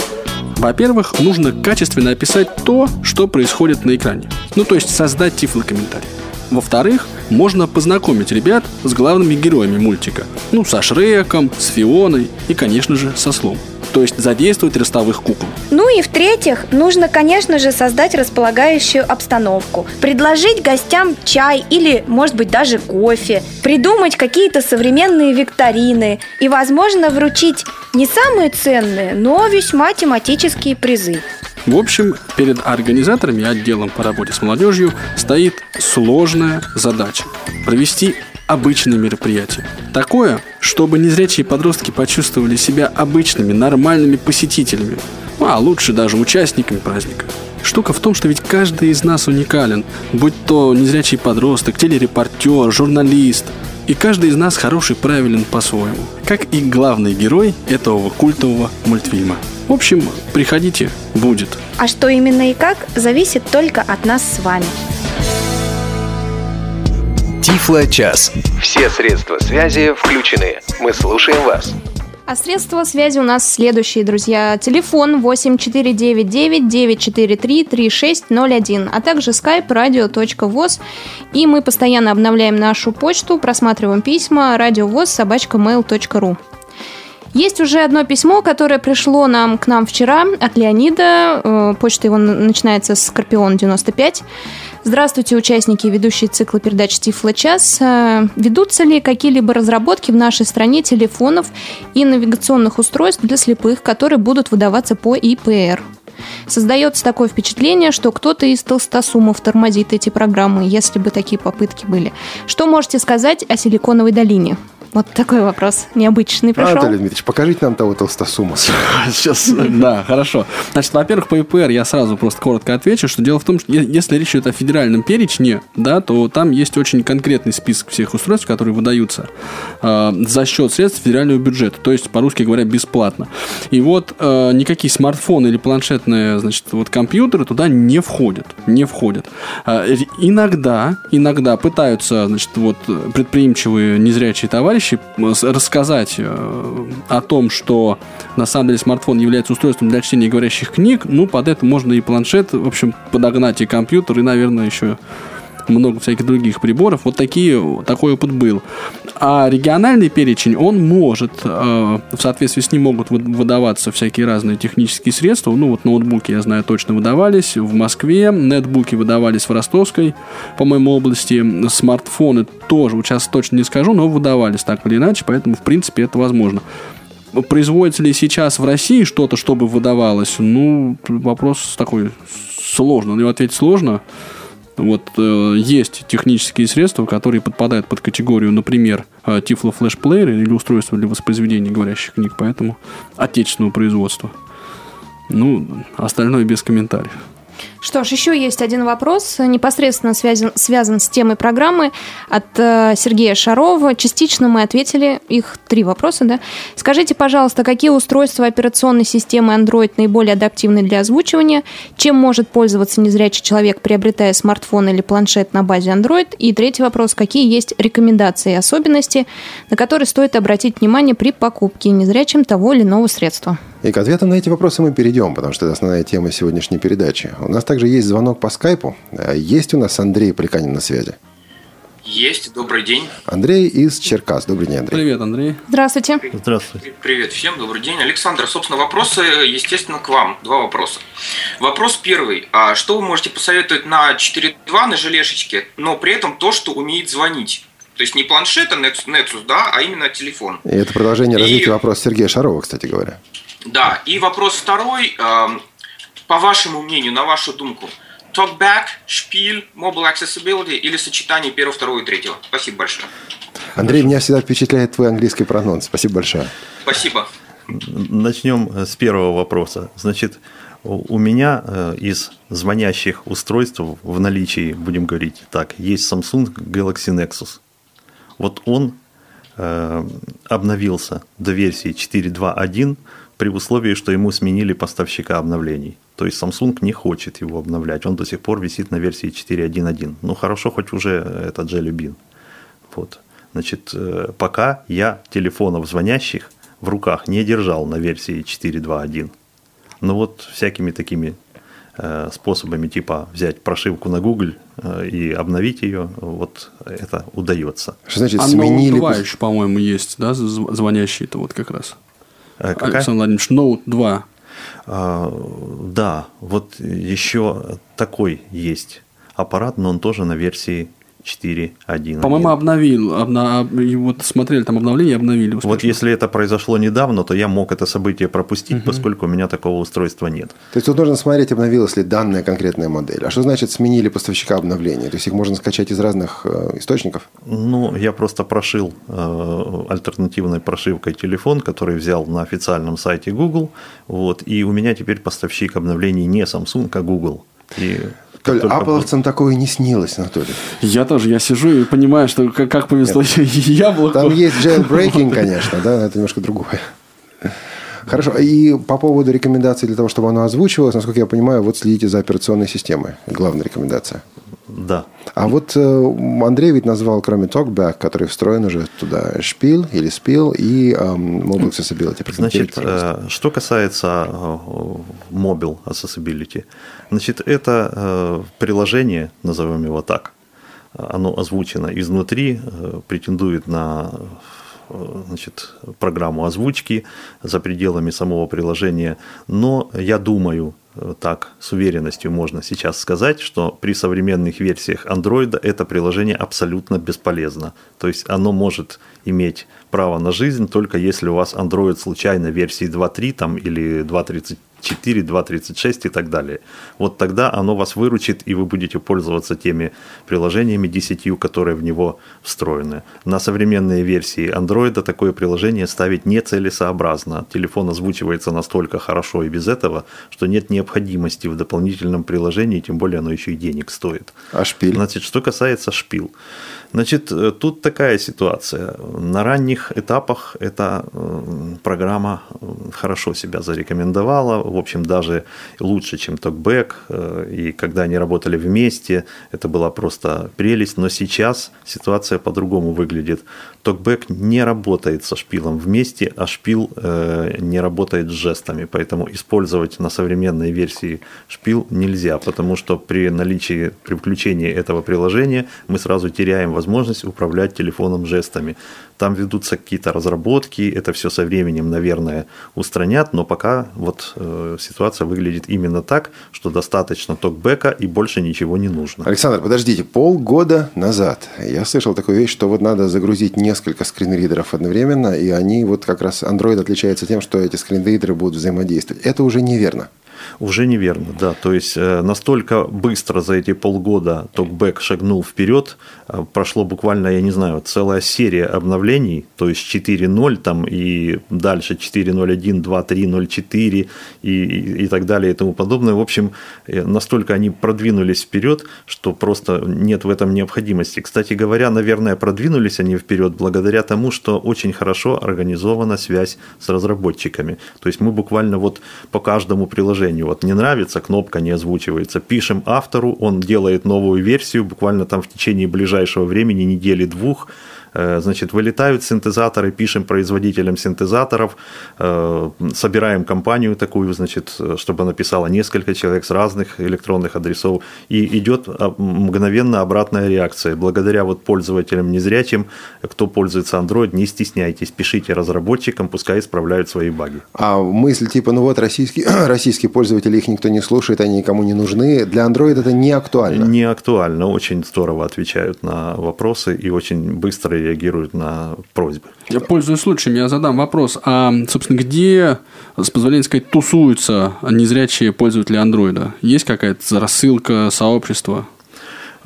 S4: Во-первых, нужно качественно описать то, что происходит на экране. Ну, то есть создать тифлокомментарий. Во-вторых, можно познакомить ребят с главными героями мультика. Ну, со Шреком, с Фионой и, конечно же, со Слом. То есть задействовать ростовых кукол.
S12: Ну и в-третьих, нужно, конечно же, создать располагающую обстановку. Предложить гостям чай или, может быть, даже кофе. Придумать какие-то современные викторины. И, возможно, вручить не самые ценные, но весьма тематические призы.
S4: В общем, перед организаторами и отделом по работе с молодежью стоит сложная задача – провести обычное мероприятие. Такое, чтобы незрячие подростки почувствовали себя обычными, нормальными посетителями, ну, а лучше даже участниками праздника. Штука в том, что ведь каждый из нас уникален, будь то незрячий подросток, телерепортер, журналист. И каждый из нас хороший, правилен по-своему, как и главный герой этого культового мультфильма. В общем, приходите, будет.
S12: А что именно и как, зависит только от нас с вами.
S6: Тифло-час. Все средства связи включены. Мы слушаем вас.
S3: А средства связи у нас следующие, друзья. Телефон 8499-943-3601, а также skype radio.voz. И мы постоянно обновляем нашу почту, просматриваем письма радиовоз собачка mail.ru. Есть уже одно письмо, которое пришло нам к нам вчера от Леонида. Э, Почта его начинается с Скорпион 95. Здравствуйте, участники и ведущие цикла передач Тифло час. Э, Ведутся ли какие-либо разработки в нашей стране телефонов и навигационных устройств для слепых, которые будут выдаваться по ИПР? Создается такое впечатление, что кто-то из толстосумов тормозит эти программы, если бы такие попытки были. Что можете сказать о Силиконовой долине? Вот такой вопрос необычный пришел.
S2: Анатолий Дмитриевич, покажите нам того толстосума.
S4: Сейчас, да, хорошо. Значит, во-первых, по ИПР я сразу просто коротко отвечу, что дело в том, что если речь идет о федеральном перечне, да, то там есть очень конкретный список всех устройств, которые выдаются э, за счет средств федерального бюджета, то есть, по-русски говоря, бесплатно. И вот э, никакие смартфоны или планшетные, значит, вот компьютеры туда не входят, не входят. Э, иногда, иногда пытаются, значит, вот предприимчивые незрячие товарищи э, с- рассказать э, о том, что на самом деле смартфон является устройством для чтения говорящих книг, ну, под это можно и планшет, в общем, подогнать и компьютер, и, наверное, еще много всяких других приборов. Вот такие, такой опыт был. А региональный перечень, он может, э, в соответствии с ним могут вы- выдаваться всякие разные технические средства. Ну, вот ноутбуки, я знаю, точно выдавались в Москве, нетбуки выдавались в Ростовской, по-моему, области. Смартфоны тоже, вот сейчас точно не скажу, но выдавались так или иначе, поэтому, в принципе, это возможно. Производится ли сейчас в России что-то, чтобы выдавалось? Ну, вопрос такой сложный. На него ответить сложно. Вот э, есть технические средства, которые подпадают под категорию, например, э, Tiflo Flash Player или устройство для воспроизведения говорящих книг, поэтому отечественного производства. Ну, остальное без комментариев.
S3: Что ж, еще есть один вопрос, непосредственно связан, связан с темой программы от э, Сергея Шарова. Частично мы ответили, их три вопроса, да. Скажите, пожалуйста, какие устройства операционной системы Android наиболее адаптивны для озвучивания? Чем может пользоваться незрячий человек, приобретая смартфон или планшет на базе Android? И третий вопрос, какие есть рекомендации и особенности, на которые стоит обратить внимание при покупке незрячим того или иного средства?
S2: И к ответам на эти вопросы мы перейдем, потому что это основная тема сегодняшней передачи. У нас также есть звонок по скайпу. Э, Есть у нас Андрей Поликанин на связи?
S13: Есть, добрый день.
S2: Андрей из Черкас. Добрый день, Андрей.
S4: Привет, Андрей.
S3: Здравствуйте.
S9: Здравствуйте.
S13: Привет всем, добрый день. Александр, собственно, вопросы, естественно, к вам. Два вопроса. Вопрос первый. А что вы можете посоветовать на 4.2 на желешечке, но при этом то, что умеет звонить? То есть не планшет, а Nexus, Nexus, да, а именно телефон.
S2: И это продолжение
S13: И-
S2: развития вопроса Сергея Шарова, кстати говоря.
S13: Да, и вопрос второй. эм, По вашему мнению, на вашу думку, Talkback, шпиль, Mobile Accessibility или сочетание первого, второго и третьего? Спасибо большое.
S2: Андрей, меня всегда впечатляет твой английский прононс. Спасибо большое.
S13: Спасибо.
S9: Начнем с первого вопроса. Значит, у у меня э, из звонящих устройств в наличии, будем говорить так, есть Samsung Galaxy Nexus. Вот он э, обновился до версии 4.2.1 при условии, что ему сменили поставщика обновлений. То есть Samsung не хочет его обновлять, он до сих пор висит на версии 4.1.1. Ну хорошо, хоть уже это Jelly Bean. Вот. Значит, э, пока я телефонов звонящих в руках не держал на версии 4.2.1. Но вот всякими такими э, способами, типа взять прошивку на Google э, и обновить ее, вот это удается.
S2: Что значит
S4: а
S2: сменили...
S4: Note 2 еще, по-моему, есть, да, зв- звонящий-то вот как раз.
S9: Э, какая?
S4: Александр Владимирович, Note 2.
S9: А, да, вот еще такой есть аппарат, но он тоже на версии 4.1.
S4: По-моему, обновил. обна- вот смотрели там обновление, обновили.
S9: Вот
S4: успешно.
S9: если это произошло недавно, то я мог это событие пропустить, поскольку у меня такого устройства нет.
S2: То есть тут нужно смотреть, обновилась ли данная конкретная модель. А что значит сменили поставщика обновления? То есть их можно скачать из разных э, источников?
S9: Ну, я просто прошил э, альтернативной прошивкой телефон, который взял на официальном сайте Google, вот, и у меня теперь поставщик обновлений не Samsung, а Google. И
S2: Толь,
S9: только
S2: аполовцам такое не снилось, Анатолий.
S4: Я тоже, я сижу и понимаю, что как, как повезло яблоку.
S2: Там есть jailbreaking, конечно, да, это немножко другое. Хорошо, и по поводу рекомендаций для того, чтобы оно озвучивалось, насколько я понимаю, вот следите за операционной системой. Главная рекомендация.
S9: Да.
S2: А вот э, Андрей ведь назвал, кроме TalkBack, который встроен уже туда, шпил или спил и Mobile Accessibility.
S9: Значит, э, что касается э, Mobile Accessibility, значит, это приложение, назовем его так, оно озвучено изнутри, претендует на значит, программу озвучки за пределами самого приложения. Но я думаю, э, так с уверенностью можно сейчас сказать, что при современных версиях Android это приложение абсолютно бесполезно. То есть оно может иметь право на жизнь только если у вас Android случайно версии 2.3 там, или 2.34, 2.36 и так далее. Вот тогда оно вас выручит, и вы будете пользоваться теми приложениями 10, которые в него встроены. На современные версии Android такое приложение ставить нецелесообразно. Телефон озвучивается настолько хорошо и без этого, что нет необходимости в дополнительном приложении, тем более оно еще и денег стоит.
S2: А шпиль?
S9: Значит, что касается шпил. Значит, э, тут такая ситуация. На ранних этапах эта э, программа э, хорошо себя зарекомендовала. В общем, даже лучше, чем. Э, И когда они работали вместе, это была просто прелесть. Но сейчас ситуация по-другому выглядит. TalkBack не работает со шпилом вместе, а шпил э, не работает с жестами. Поэтому использовать на современной версии шпил нельзя, потому что при наличии, при включении этого приложения мы сразу теряем возможность управлять телефоном жестами. Там ведутся какие-то разработки, это все со временем, наверное, устранят, но пока вот э, ситуация выглядит именно так, что достаточно токбека и больше ничего не нужно.
S2: Александр, подождите, полгода назад я слышал такую вещь, что вот надо загрузить несколько скринридеров одновременно, и они вот как раз Android отличается тем, что эти скринридеры будут взаимодействовать. Это уже неверно.
S9: Уже неверно, да. То есть э, настолько быстро за эти полгода TalkBack шагнул вперед, э, прошло буквально, я не знаю, целая серия обновлений, то есть 4.0 там и дальше 4.0.1, 2.3.0.4 и, и, и так далее и тому подобное. В общем, э, настолько они продвинулись вперед, что просто нет в этом необходимости. Кстати говоря, наверное, продвинулись они вперед благодаря тому, что очень хорошо организована связь с разработчиками. То есть мы буквально вот по каждому приложению, вот не нравится, кнопка не озвучивается, пишем автору, он делает новую версию, буквально там в течение ближайшего времени, недели-двух, Значит, вылетают синтезаторы, пишем производителям синтезаторов, э, собираем компанию такую, значит, э, чтобы она писала несколько человек с разных электронных адресов, и идет а, мгновенно обратная реакция. Благодаря вот пользователям незрячим, кто пользуется Android, не стесняйтесь, пишите разработчикам, пускай исправляют свои баги.
S2: А мысль типа, ну вот российские, российские пользователи, их никто не слушает, они никому не нужны, для Android это не актуально.
S9: Не актуально, очень здорово отвечают на вопросы и очень быстро реагируют на просьбы.
S4: Я пользуюсь случаем, я задам вопрос. А, собственно, где, с позволения сказать, тусуются незрячие пользователи андроида? Есть какая-то рассылка, сообщество?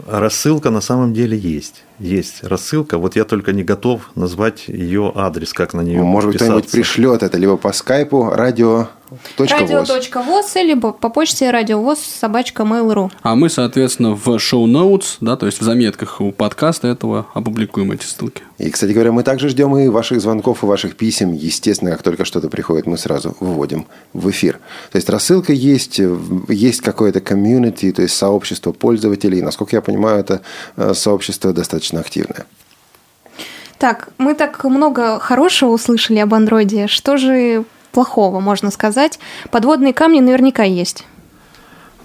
S9: Рассылка на самом деле есть. Есть рассылка. Вот я только не готов назвать ее адрес, как на нее
S2: Может быть, кто-нибудь пришлет это либо по скайпу, радио.
S3: Радио.воз, либо по почте радиовоз собачка mail.ru.
S4: А мы, соответственно, в шоу-ноутс, да, то есть в заметках у подкаста этого опубликуем эти ссылки.
S2: И, кстати говоря, мы также ждем и ваших звонков, и ваших писем. Естественно, как только что-то приходит, мы сразу выводим в эфир. То есть рассылка есть, есть какое-то комьюнити, то есть сообщество пользователей. Насколько я понимаю, это э, сообщество достаточно активное.
S3: Так, мы так много хорошего услышали об андроиде. Что же плохого, можно сказать? Подводные камни наверняка есть.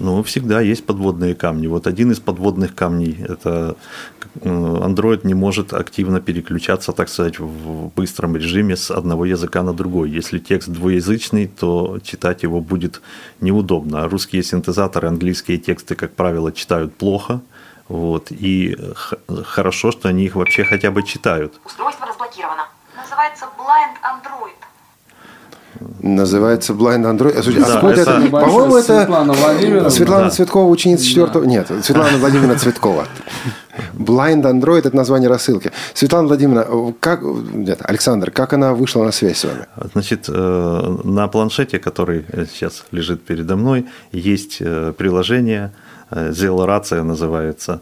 S9: Ну, всегда есть подводные камни. Вот один из подводных камней – это э, Android не может активно переключаться, так сказать, в быстром режиме с одного языка на другой. Если текст двуязычный, то читать его будет неудобно. А русские синтезаторы английские тексты, как правило, читают плохо. Вот, и хорошо, что они их вообще хотя бы читают.
S14: Устройство разблокировано. Называется Blind Android.
S2: Называется Blind Android. А, слушайте,
S9: Да,
S2: откуда
S9: это-
S2: это? По-моему, это
S4: Светлана Владимировна.
S2: Светлана
S9: Да.
S2: Цветкова, ученица четвертого. Нет, Светлана Владимировна Цветкова. Blind Android – это название рассылки. Светлана Владимировна, как, нет, Александр, как она вышла на связь с вами?
S9: Значит, э, на планшете, который сейчас лежит передо мной, есть э, приложение, э, Zelo рация называется.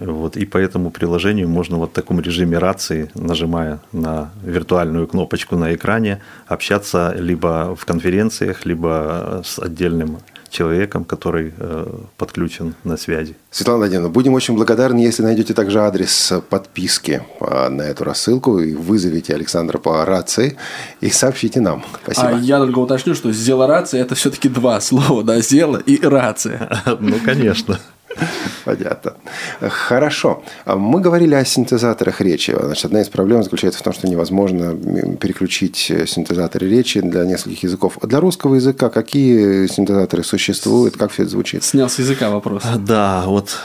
S9: Вот, и по этому приложению можно вот в таком режиме рации, нажимая на виртуальную кнопочку на экране, общаться либо в конференциях, либо с отдельным человеком, который э, подключен на связи.
S2: Светлана Владимировна, будем очень благодарны, если найдете также адрес подписки а, на эту рассылку и вызовите Александра по рации и сообщите нам. Спасибо.
S4: А я только уточню, что «зела рация» – это все-таки два слова, да, «зела» и «рация».
S9: Ну, конечно.
S2: Понятно. Хорошо. А Мы говорили о синтезаторах речи. Значит, одна из проблем заключается в том, что невозможно переключить э, синтезаторы речи для нескольких языков. Для русского языка какие синтезаторы существуют? Как все это звучит?
S4: Снял с языка вопрос.
S9: Да, вот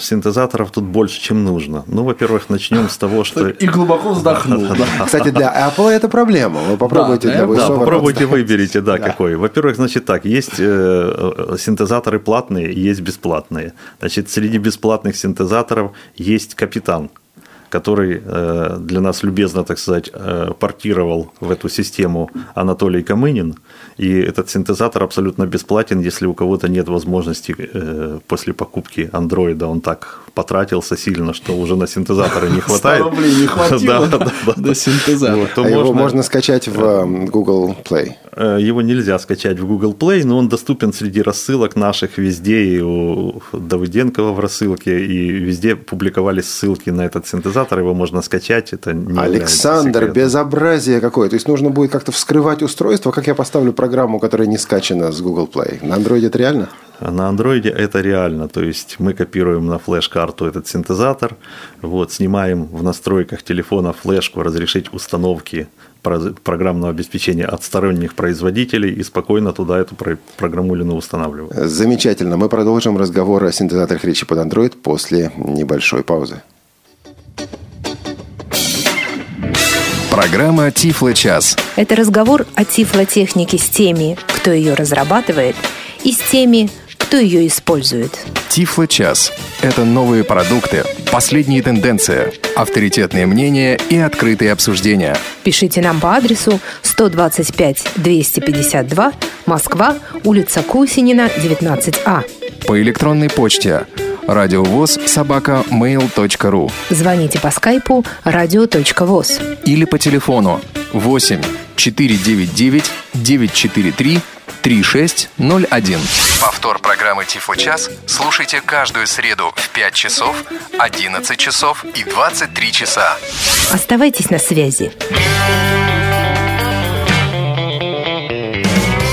S9: синтезаторов тут больше, чем нужно. Ну, во-первых, начнем с того, что...
S4: И глубоко вздохнул.
S2: Кстати, для Apple это проблема. Вы попробуйте для
S4: да,
S9: попробуйте выберите, да, какой. Во-первых, значит так, есть э, э, синтезаторы платные, есть бесплатные. Значит, среди бесплатных синтезаторов есть Капитан, который э, для нас любезно, так сказать, э, портировал в эту систему Анатолий Камынин. И этот синтезатор абсолютно бесплатен, если у кого-то нет возможности э, после покупки андроида, он так потратился сильно, что уже на синтезаторы не
S4: 100
S9: хватает.
S4: рублей не хватило
S9: Да, да, да.
S4: до синтезатора.
S9: Вот,
S2: А его
S9: можно-
S2: можно скачать в Google Play.
S9: Э, Его нельзя скачать в Google Play, но он доступен среди рассылок наших везде, и у Давыденкова в рассылке, и везде публиковались ссылки на этот синтезатор, его можно скачать, это не
S2: Александр, безобразие какое. То есть нужно будет как-то вскрывать устройство. Как я поставлю программу, которая не скачана с Google Play? На Android это реально?
S9: На андроиде это реально, то есть мы копируем на флеш-карту этот синтезатор, вот, снимаем в настройках телефона флешку, разрешить установки программного обеспечения от сторонних производителей и спокойно туда эту про- программулину устанавливаем.
S2: Замечательно. Мы продолжим разговор о синтезаторах речи под Android после небольшой паузы.
S6: Программа «Тифло час».
S7: Это разговор о тифлотехнике с теми, кто ее разрабатывает, и с теми, кто ее использует.
S6: Тифло час. Это новые продукты, последние тенденции, авторитетные мнения и открытые обсуждения.
S7: Пишите нам по адресу 125-252, Москва, улица Кусинина, 19А.
S6: По электронной почте радиовоз собака mail.ru
S7: Звоните по скайпу радио.воз.
S6: или по телефону 8 499 943 3601. Повтор программы «Тифо час» слушайте каждую среду в 5 часов, 11 часов и 23 часа.
S7: Оставайтесь на связи.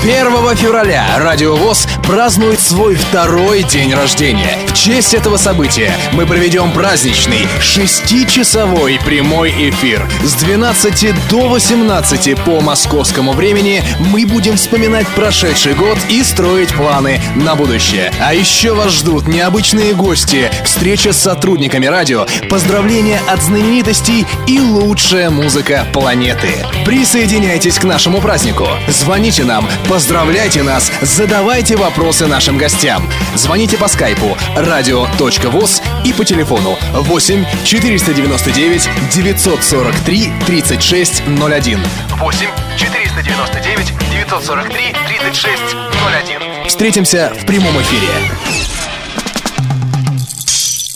S15: 1 февраля Радио ВОЗ празднует свой второй день рождения. В честь этого события мы проведем праздничный шестичасовой прямой эфир. С 12 до 18 по московскому времени мы будем вспоминать прошедший год и строить планы на будущее. А еще вас ждут необычные гости, встреча с сотрудниками радио, поздравления от знаменитостей и лучшая музыка планеты. Присоединяйтесь к нашему празднику. Звоните нам, поздравляйте нас, задавайте вопросы нашим гостям. Звоните по скайпу radio.voz и по телефону 8 499 943 3601.
S6: 8 499 943 3601.
S15: Встретимся в прямом эфире.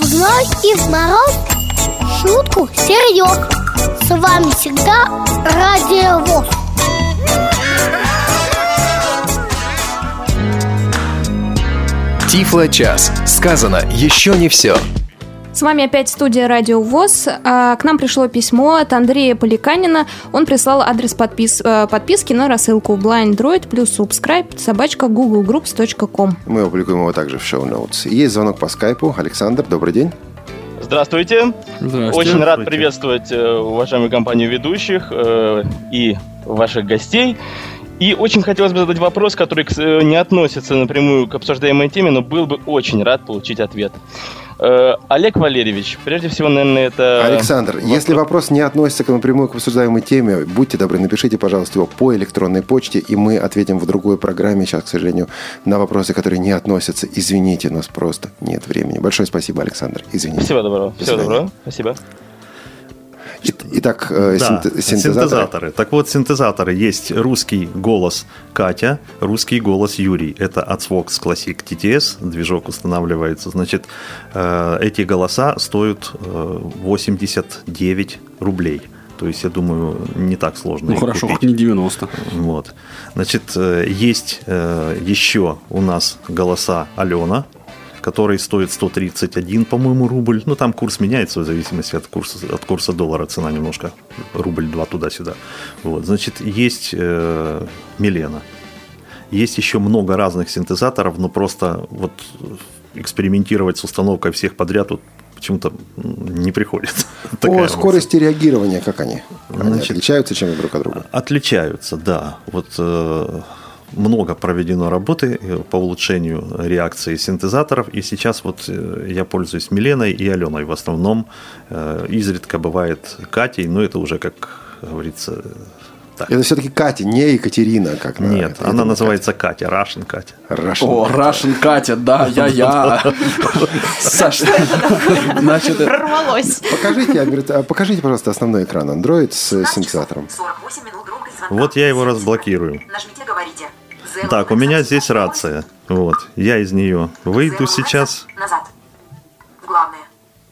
S16: В зной и в мороз шутку серьез. С вами всегда Радио ВОЗ.
S6: Тифло час. Сказано еще не все.
S3: С вами опять студия Радио ВОЗ. А, К нам пришло письмо от Андрея Поликанина. Он прислал адрес подпис- э, подписки на рассылку Blind Droid плюс subscribe собачка googlegroups.com.
S2: Мы опубликуем его также в шоу-ноутс. Есть звонок по скайпу. Александр, добрый день.
S17: Здравствуйте.
S4: Здравствуйте.
S17: Очень рад приветствовать э, уважаемую компанию ведущих э, и ваших гостей. И очень хотелось бы задать вопрос, который не относится напрямую к обсуждаемой теме, но был бы очень рад получить ответ. Э, Олег Валерьевич, прежде всего, наверное, это...
S2: Александр, если вопрос не относится к напрямую к обсуждаемой теме, будьте добры, напишите, пожалуйста, его по электронной почте, и мы ответим в другой программе сейчас, к сожалению, на вопросы, которые не относятся. Извините, у нас просто нет времени. Большое спасибо, Александр. Извините.
S17: Всего доброго.
S2: До
S17: Всего доброго. Спасибо.
S2: Итак, э,
S9: Да,
S2: синте- синтезаторы.
S9: Так вот, синтезаторы. Есть русский голос Катя, русский голос Юрий. Это от Svox Classic TTS. Движок устанавливается. Значит, э, эти голоса стоят э, 89 рублей. То есть, я думаю, не так сложно
S4: Ну
S9: их
S4: хорошо,
S9: купить.
S4: хоть не 90.
S9: Вот. Значит, э, есть э, еще у нас голоса Алена, который стоит 131, по-моему, рубль. Ну, там курс меняется в зависимости от курса, от курса доллара. Цена немножко рубль-два туда-сюда. Вот. Значит, есть э, Милена. Есть еще много разных синтезаторов, но просто вот экспериментировать с установкой всех подряд вот почему-то не приходится. Такая
S2: По скорости реагирования, как они? Они
S9: Значит,
S2: отличаются чем друг от друга?
S9: Отличаются, да. Вот э, много проведено работы э, по улучшению реакции синтезаторов, и сейчас вот э, я пользуюсь Миленой и Аленой в основном. Э, изредка бывает Катей, но это уже, как говорится, так.
S2: Это все-таки Катя, не Екатерина. Как на-
S9: Нет,
S2: это
S9: она называется Катя, Russian Катя.
S2: Russian
S4: О, Russian Катя, да, я-я. Саш, значит, э,
S3: Прорвалось.
S2: Покажите, а покажите, пожалуйста, основной экран Android с синтезатором.
S9: Вот я его разблокирую.
S14: Нажмите «Говорите».
S9: Так, у меня здесь рация. Вот, я из нее выйду сейчас.
S14: Назад. В главное.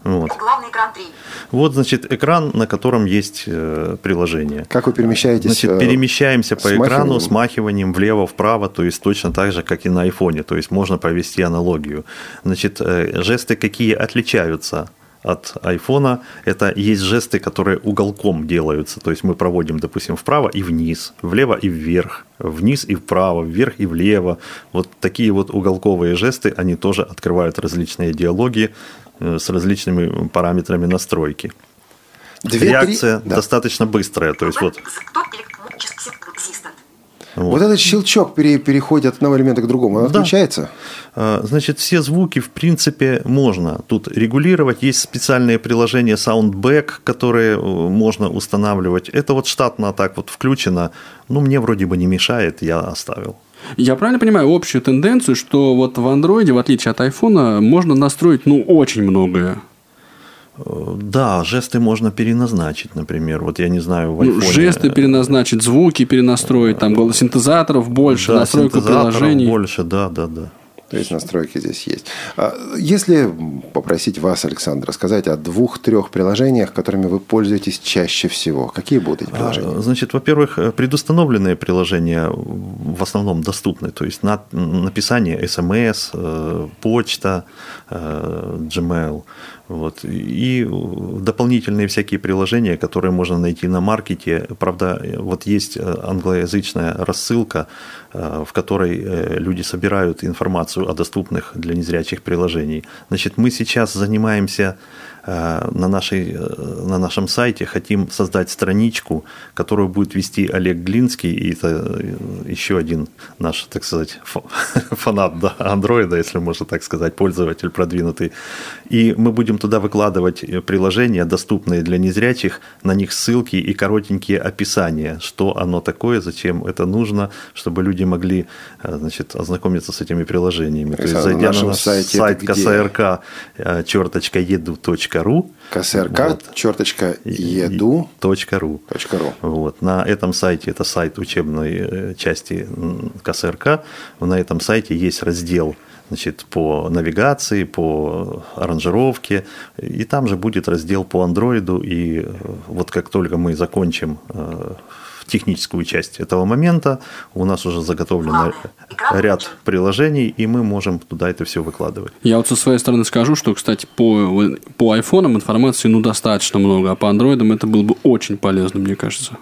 S9: Вот.
S14: Главный экран 3.
S9: Вот, значит, экран, на котором есть э, приложение.
S2: Как вы перемещаетесь?
S9: Значит,
S2: э,
S9: перемещаемся по экрану
S2: смахиванием?
S9: смахиванием влево-вправо, то есть точно так же, как и на айфоне. То есть можно провести аналогию. Значит, э, жесты какие отличаются от айфона, это есть жесты, которые уголком делаются. То есть мы проводим, допустим, вправо и вниз, влево и вверх, вниз и вправо, вверх и влево. Вот такие вот уголковые жесты, они тоже открывают различные диалоги э, с различными параметрами настройки.
S2: Две-три-
S9: Реакция
S2: да.
S9: достаточно быстрая. То есть вот
S2: Вот. этот щелчок пере- переходит от одного элемента к другому, он
S9: Да.
S2: отключается?
S9: А, Значит, все звуки, в принципе, можно тут регулировать. Есть специальные приложения Soundback, которые э, можно устанавливать. Это вот штатно так вот включено. Ну, мне вроде бы не мешает, я оставил.
S4: Я правильно понимаю общую тенденцию, что вот в андроиде, в отличие от айфона, можно настроить, ну, очень многое.
S9: Э, Да, жесты можно переназначить, например. Вот я не знаю, в
S4: Ну,
S9: айфоне...
S4: жесты переназначить, звуки перенастроить, там голос синтезаторов больше,
S9: Да,
S4: настройку
S9: синтезаторов
S4: приложений.
S9: больше, да, да, да.
S2: То есть настройки здесь есть. А Если попросить вас, Александр, рассказать о двух-трех приложениях, которыми вы пользуетесь чаще всего, какие будут эти приложения?
S9: А, Значит, во-первых, э, предустановленные приложения в основном доступны, то есть на написание смс, э, почта, э, Gmail. Вот. И дополнительные всякие приложения, которые можно найти на маркете. Правда, вот есть англоязычная рассылка, э, в которой э, люди собирают информацию о доступных для незрячих приложений. Значит, мы сейчас занимаемся э, на, нашей, э, на нашем сайте, хотим создать страничку, которую будет вести Олег Глинский, и это э, еще один наш, так сказать, фа- фанат да, андроида, если можно так сказать, пользователь продвинутый. И мы будем туда выкладывать э, приложения, доступные для незрячих, на них ссылки и коротенькие описания, что оно такое, зачем это нужно, чтобы люди могли э, значит, ознакомиться с этими приложениями. То есть,
S2: Александр, на
S9: зайдя на наш
S2: сайте
S9: сайт
S2: это где?
S9: КСРК, э, еду.ру,
S2: КСРК, черточка, еду.
S9: .ру.
S2: .ру.
S9: Вот. На этом сайте, это сайт учебной э, части КСРК, на этом сайте есть раздел значит, по навигации, по аранжировке, и там же будет раздел по андроиду, и э, вот как только мы закончим э, техническую часть этого момента, у нас уже заготовлен ряд приложений, и мы можем туда это все выкладывать.
S4: Я вот со своей стороны скажу, что, кстати, по, по айфонам информации ну, достаточно много, а по андроидам это было бы очень полезно, мне кажется.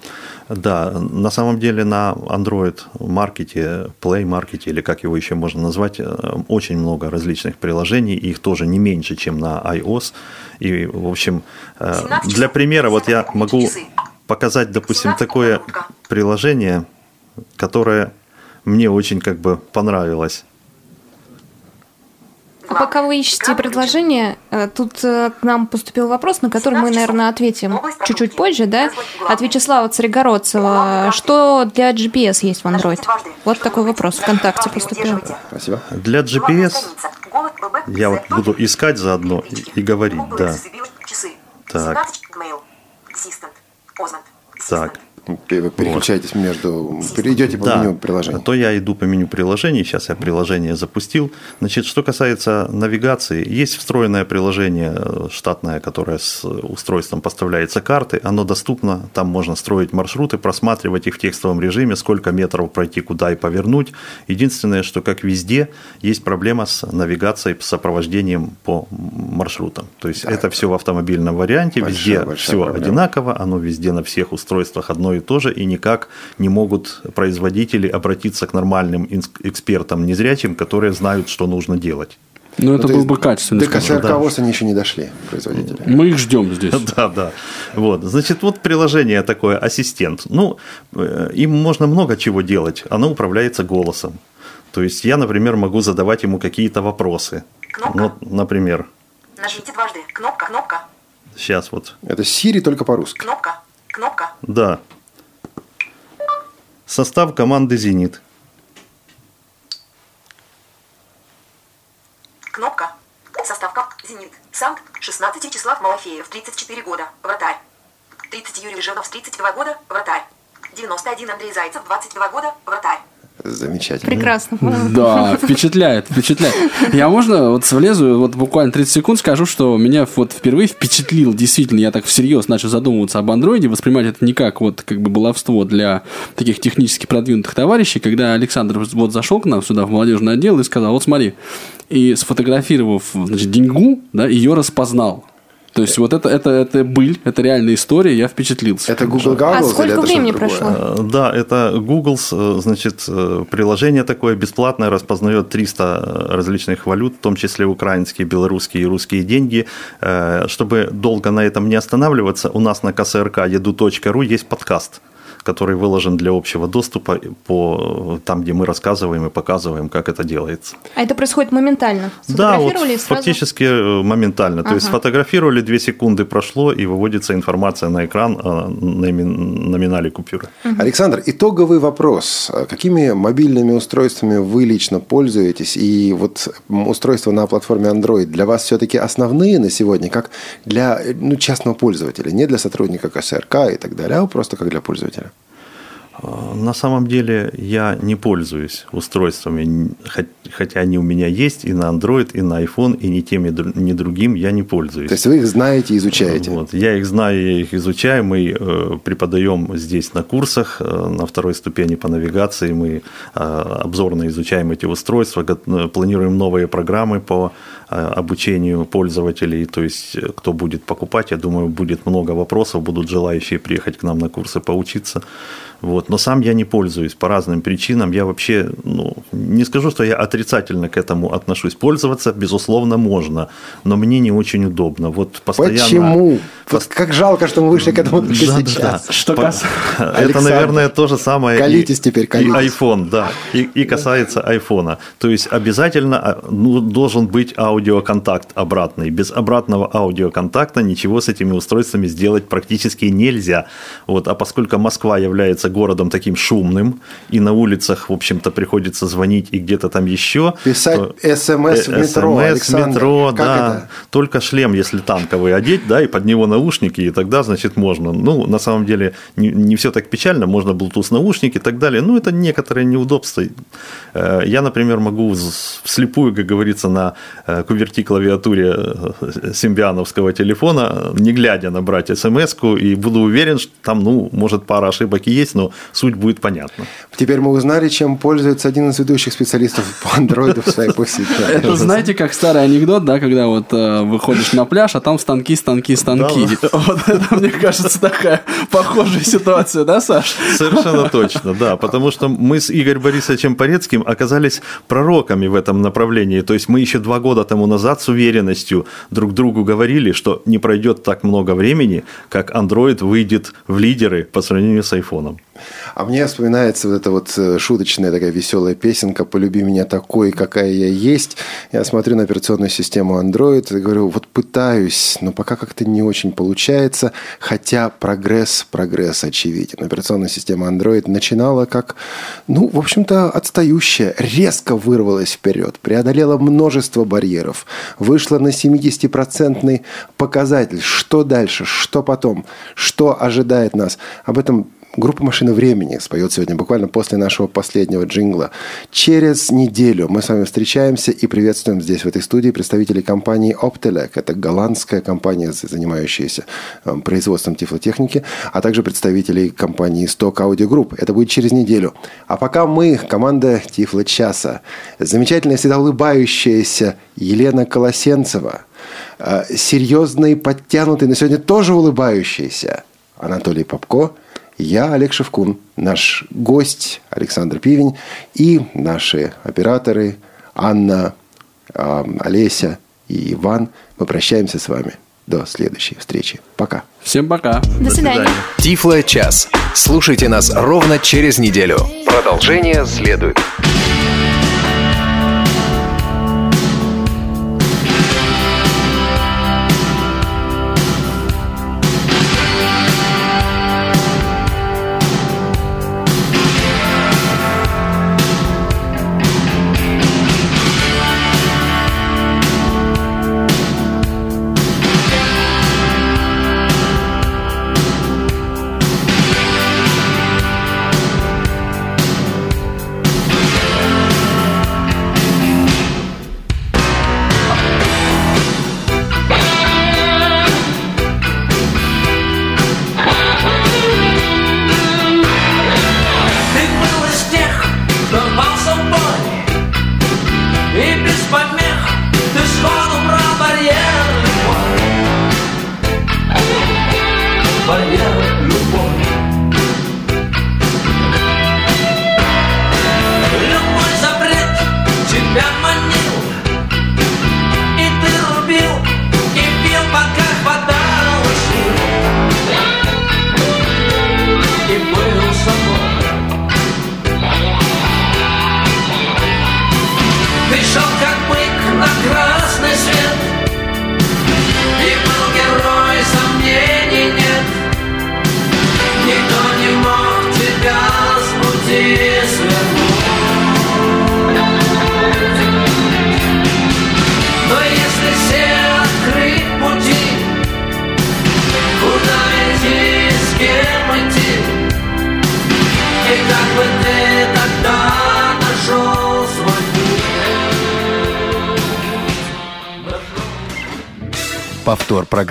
S9: Да, на самом деле на Android маркете, Play маркете, или как его еще можно назвать, э, очень много различных приложений, их тоже не меньше, чем на iOS. И, в общем, э, для примера, вот я могу показать, допустим, такое приложение, которое мне очень как бы понравилось.
S3: А пока вы ищете предложение, э, тут э, к нам поступил вопрос, на который мы, наверное, ответим чуть-чуть позже, да? От Вячеслава Царегородцева. Что для GPS есть в Android? Вот такой вопрос ВКонтакте поступил.
S2: Спасибо.
S9: Для GPS я вот буду искать заодно и, и говорить, да. Так, так.
S2: Переключаетесь между... Перейдете по
S9: Да,
S2: меню приложения.
S9: то я иду по меню приложений, сейчас я приложение запустил. Значит, что касается навигации, есть встроенное приложение э, штатное, которое с устройством поставляется карты, оно доступно, там можно строить маршруты, просматривать их в текстовом режиме, сколько метров пройти, куда и повернуть. Единственное, что как везде, есть проблема с навигацией, с сопровождением по маршрутам. То есть это все в автомобильном варианте,
S2: Большая,
S9: везде
S2: большая
S9: все
S2: проблема.
S9: одинаково, оно везде на всех устройствах одно и то же, и никак не могут производители обратиться к нормальным экспертам незрячим, которые знают, что нужно делать.
S4: Ну, это
S2: то
S4: был бы качественно.
S2: До. КСРК ВОЗ они еще не дошли, производители.
S4: Мы их ждем здесь.
S9: Да, да. Вот. Значит, вот приложение такое, ассистент. Ну, э, им можно много чего делать. Оно управляется голосом. То есть я, например, могу задавать ему какие-то вопросы. Ну, например,
S14: Нажмите дважды. Кнопка, кнопка,
S9: сейчас вот.
S2: Это Siri только по-русски.
S14: кнопка, кнопка.
S9: Да. Состав команды «Зенит».
S14: Кнопка. Составка. Зенит. Санкт. 16 Вячеслав Малафеев. 34 года. Вратарь. 30 Юрий Жирнов. 32 года. Вратарь. 91 Андрей Зайцев. 22 года. Вратарь.
S2: Замечательно.
S3: Прекрасно.
S4: Да, впечатляет, впечатляет. Я можно вот влезу, вот буквально 30 секунд скажу, что меня вот впервые впечатлил, действительно, я так всерьез начал задумываться об андроиде, воспринимать это не как вот как бы баловство для таких технически продвинутых товарищей, когда Александр вот зашел к нам сюда в молодежный отдел и сказал, вот смотри, и сфотографировав, значит, деньгу, да, ее распознал. То есть вот это, это, это быль, это реальная история, я впечатлился.
S2: Это Google
S3: А
S2: Goggles или
S3: сколько
S2: это
S3: времени
S2: что-то другое?
S3: прошло?
S9: Э, Да, это Google, э, значит, э, приложение такое бесплатное, распознает 300 различных валют, в том числе украинские, белорусские и русские деньги. Чтобы долго на этом не останавливаться, у нас на КСРК еду.ру есть подкаст который выложен для общего доступа по там, где мы рассказываем и показываем, как это делается.
S3: А это происходит моментально?
S9: Да, вот
S3: сразу?
S9: фактически э, моментально. То есть
S3: Ага.
S9: сфотографировали, две секунды прошло, и выводится информация на экран о номи- номинале купюры.
S2: Александр, итоговый вопрос. Какими мобильными устройствами вы лично пользуетесь? И вот устройства на платформе Android для вас все-таки основные на сегодня, как для э, ну, частного пользователя, не для сотрудника КСРК и так далее, а просто как для пользователя?
S9: А, На самом деле я не пользуюсь устройствами, хотя они у меня есть и на Android, и на iPhone, и ни тем, и ни другим я не пользуюсь.
S2: То есть вы их знаете, изучаете?
S9: Вот. Я их знаю, я их изучаю. Мы э, преподаем здесь на курсах, э, на второй ступени по навигации. Мы э, обзорно изучаем эти устройства, э, планируем новые программы по э, обучению пользователей. То есть, э, кто будет покупать, я думаю, будет много вопросов, будут желающие приехать к нам на курсы поучиться. Вот. Но сам я не пользуюсь по разным причинам. Я вообще, ну, не скажу, что я отрицательно к этому отношусь. Пользоваться, безусловно, можно, но мне не очень удобно. Вот постоянно...
S2: Почему? Вот как жалко, что мы вышли к этому только
S9: Да,
S2: сейчас.
S9: да.
S4: Что
S9: По-
S4: кас-
S9: Это, наверное, то же самое. и-
S2: колитесь теперь,
S9: и
S2: колитесь.
S9: iPhone, да. И, и касается айфона. То есть обязательно а, ну, должен быть аудиоконтакт обратный. Без обратного аудиоконтакта ничего с этими устройствами сделать практически нельзя. Вот. А поскольку Москва является городом таким шумным, и на улицах, в общем-то, приходится звонить и где-то там еще.
S2: Писать СМС в
S9: Э,
S2: метро,
S9: СМС в метро,
S2: Как
S9: да.
S2: это?
S9: Только шлем, если танковый одеть, да, и под него наушники, и тогда, значит, можно. Ну, на самом деле, не, не все так печально, можно Bluetooth наушники и так далее. Ну, это некоторые неудобства. Э, Я, например, могу вслепую, как говорится, на э, куверти клавиатуре э, симбиановского телефона, не глядя набрать смс и буду уверен, что там, ну, может, пара ошибок и есть, но суть будет понятна.
S2: Теперь мы узнали, чем пользуется один из ведущих специалистов по андроиду в своей пусть.
S4: Это знаете, как старый анекдот, да, когда вот э, выходишь на пляж, а там станки, станки, станки. Вот это, мне кажется, такая похожая ситуация, да, Саш?
S9: Совершенно точно, да, потому что мы с Игорем Борисовичем Порецким оказались пророками в этом направлении. То есть мы еще два года тому назад с уверенностью друг другу говорили, что не пройдет так много времени, как Android выйдет в лидеры по сравнению с айфоном.
S2: А мне вспоминается вот эта вот э, шуточная такая веселая песенка «Полюби меня такой, какая я есть». Я смотрю на операционную систему Android и говорю, вот пытаюсь, но пока как-то не очень получается, хотя прогресс, прогресс очевиден. Операционная система Android начинала как, ну, в общем-то, отстающая, резко вырвалась вперед, преодолела множество барьеров, вышла на 70-процентный показатель. Что дальше, что потом, что ожидает нас? Об этом Группа «Машина времени» споет сегодня буквально после нашего последнего джингла. Через неделю мы с вами встречаемся и приветствуем здесь, в этой студии, представителей компании Optelec. Это голландская компания, занимающаяся э, производством тифлотехники, а также представителей компании Stock Audio Group. Это будет через неделю. А пока мы, команда Тифло Часа, замечательная, всегда улыбающаяся Елена Колосенцева, э, серьезный, подтянутый, но сегодня тоже улыбающийся Анатолий Попко – я Олег Шевкун, наш гость Александр Пивень и наши операторы Анна, э, Олеся и Иван. Мы прощаемся с вами. До следующей встречи. Пока.
S4: Всем пока.
S3: До свидания.
S6: Тифло час. Слушайте нас ровно через неделю. Продолжение следует.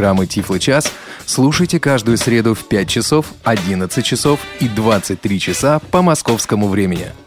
S6: Программы «Тифлы час» слушайте каждую среду в 5 часов, 11 часов и 23 часа по московскому времени –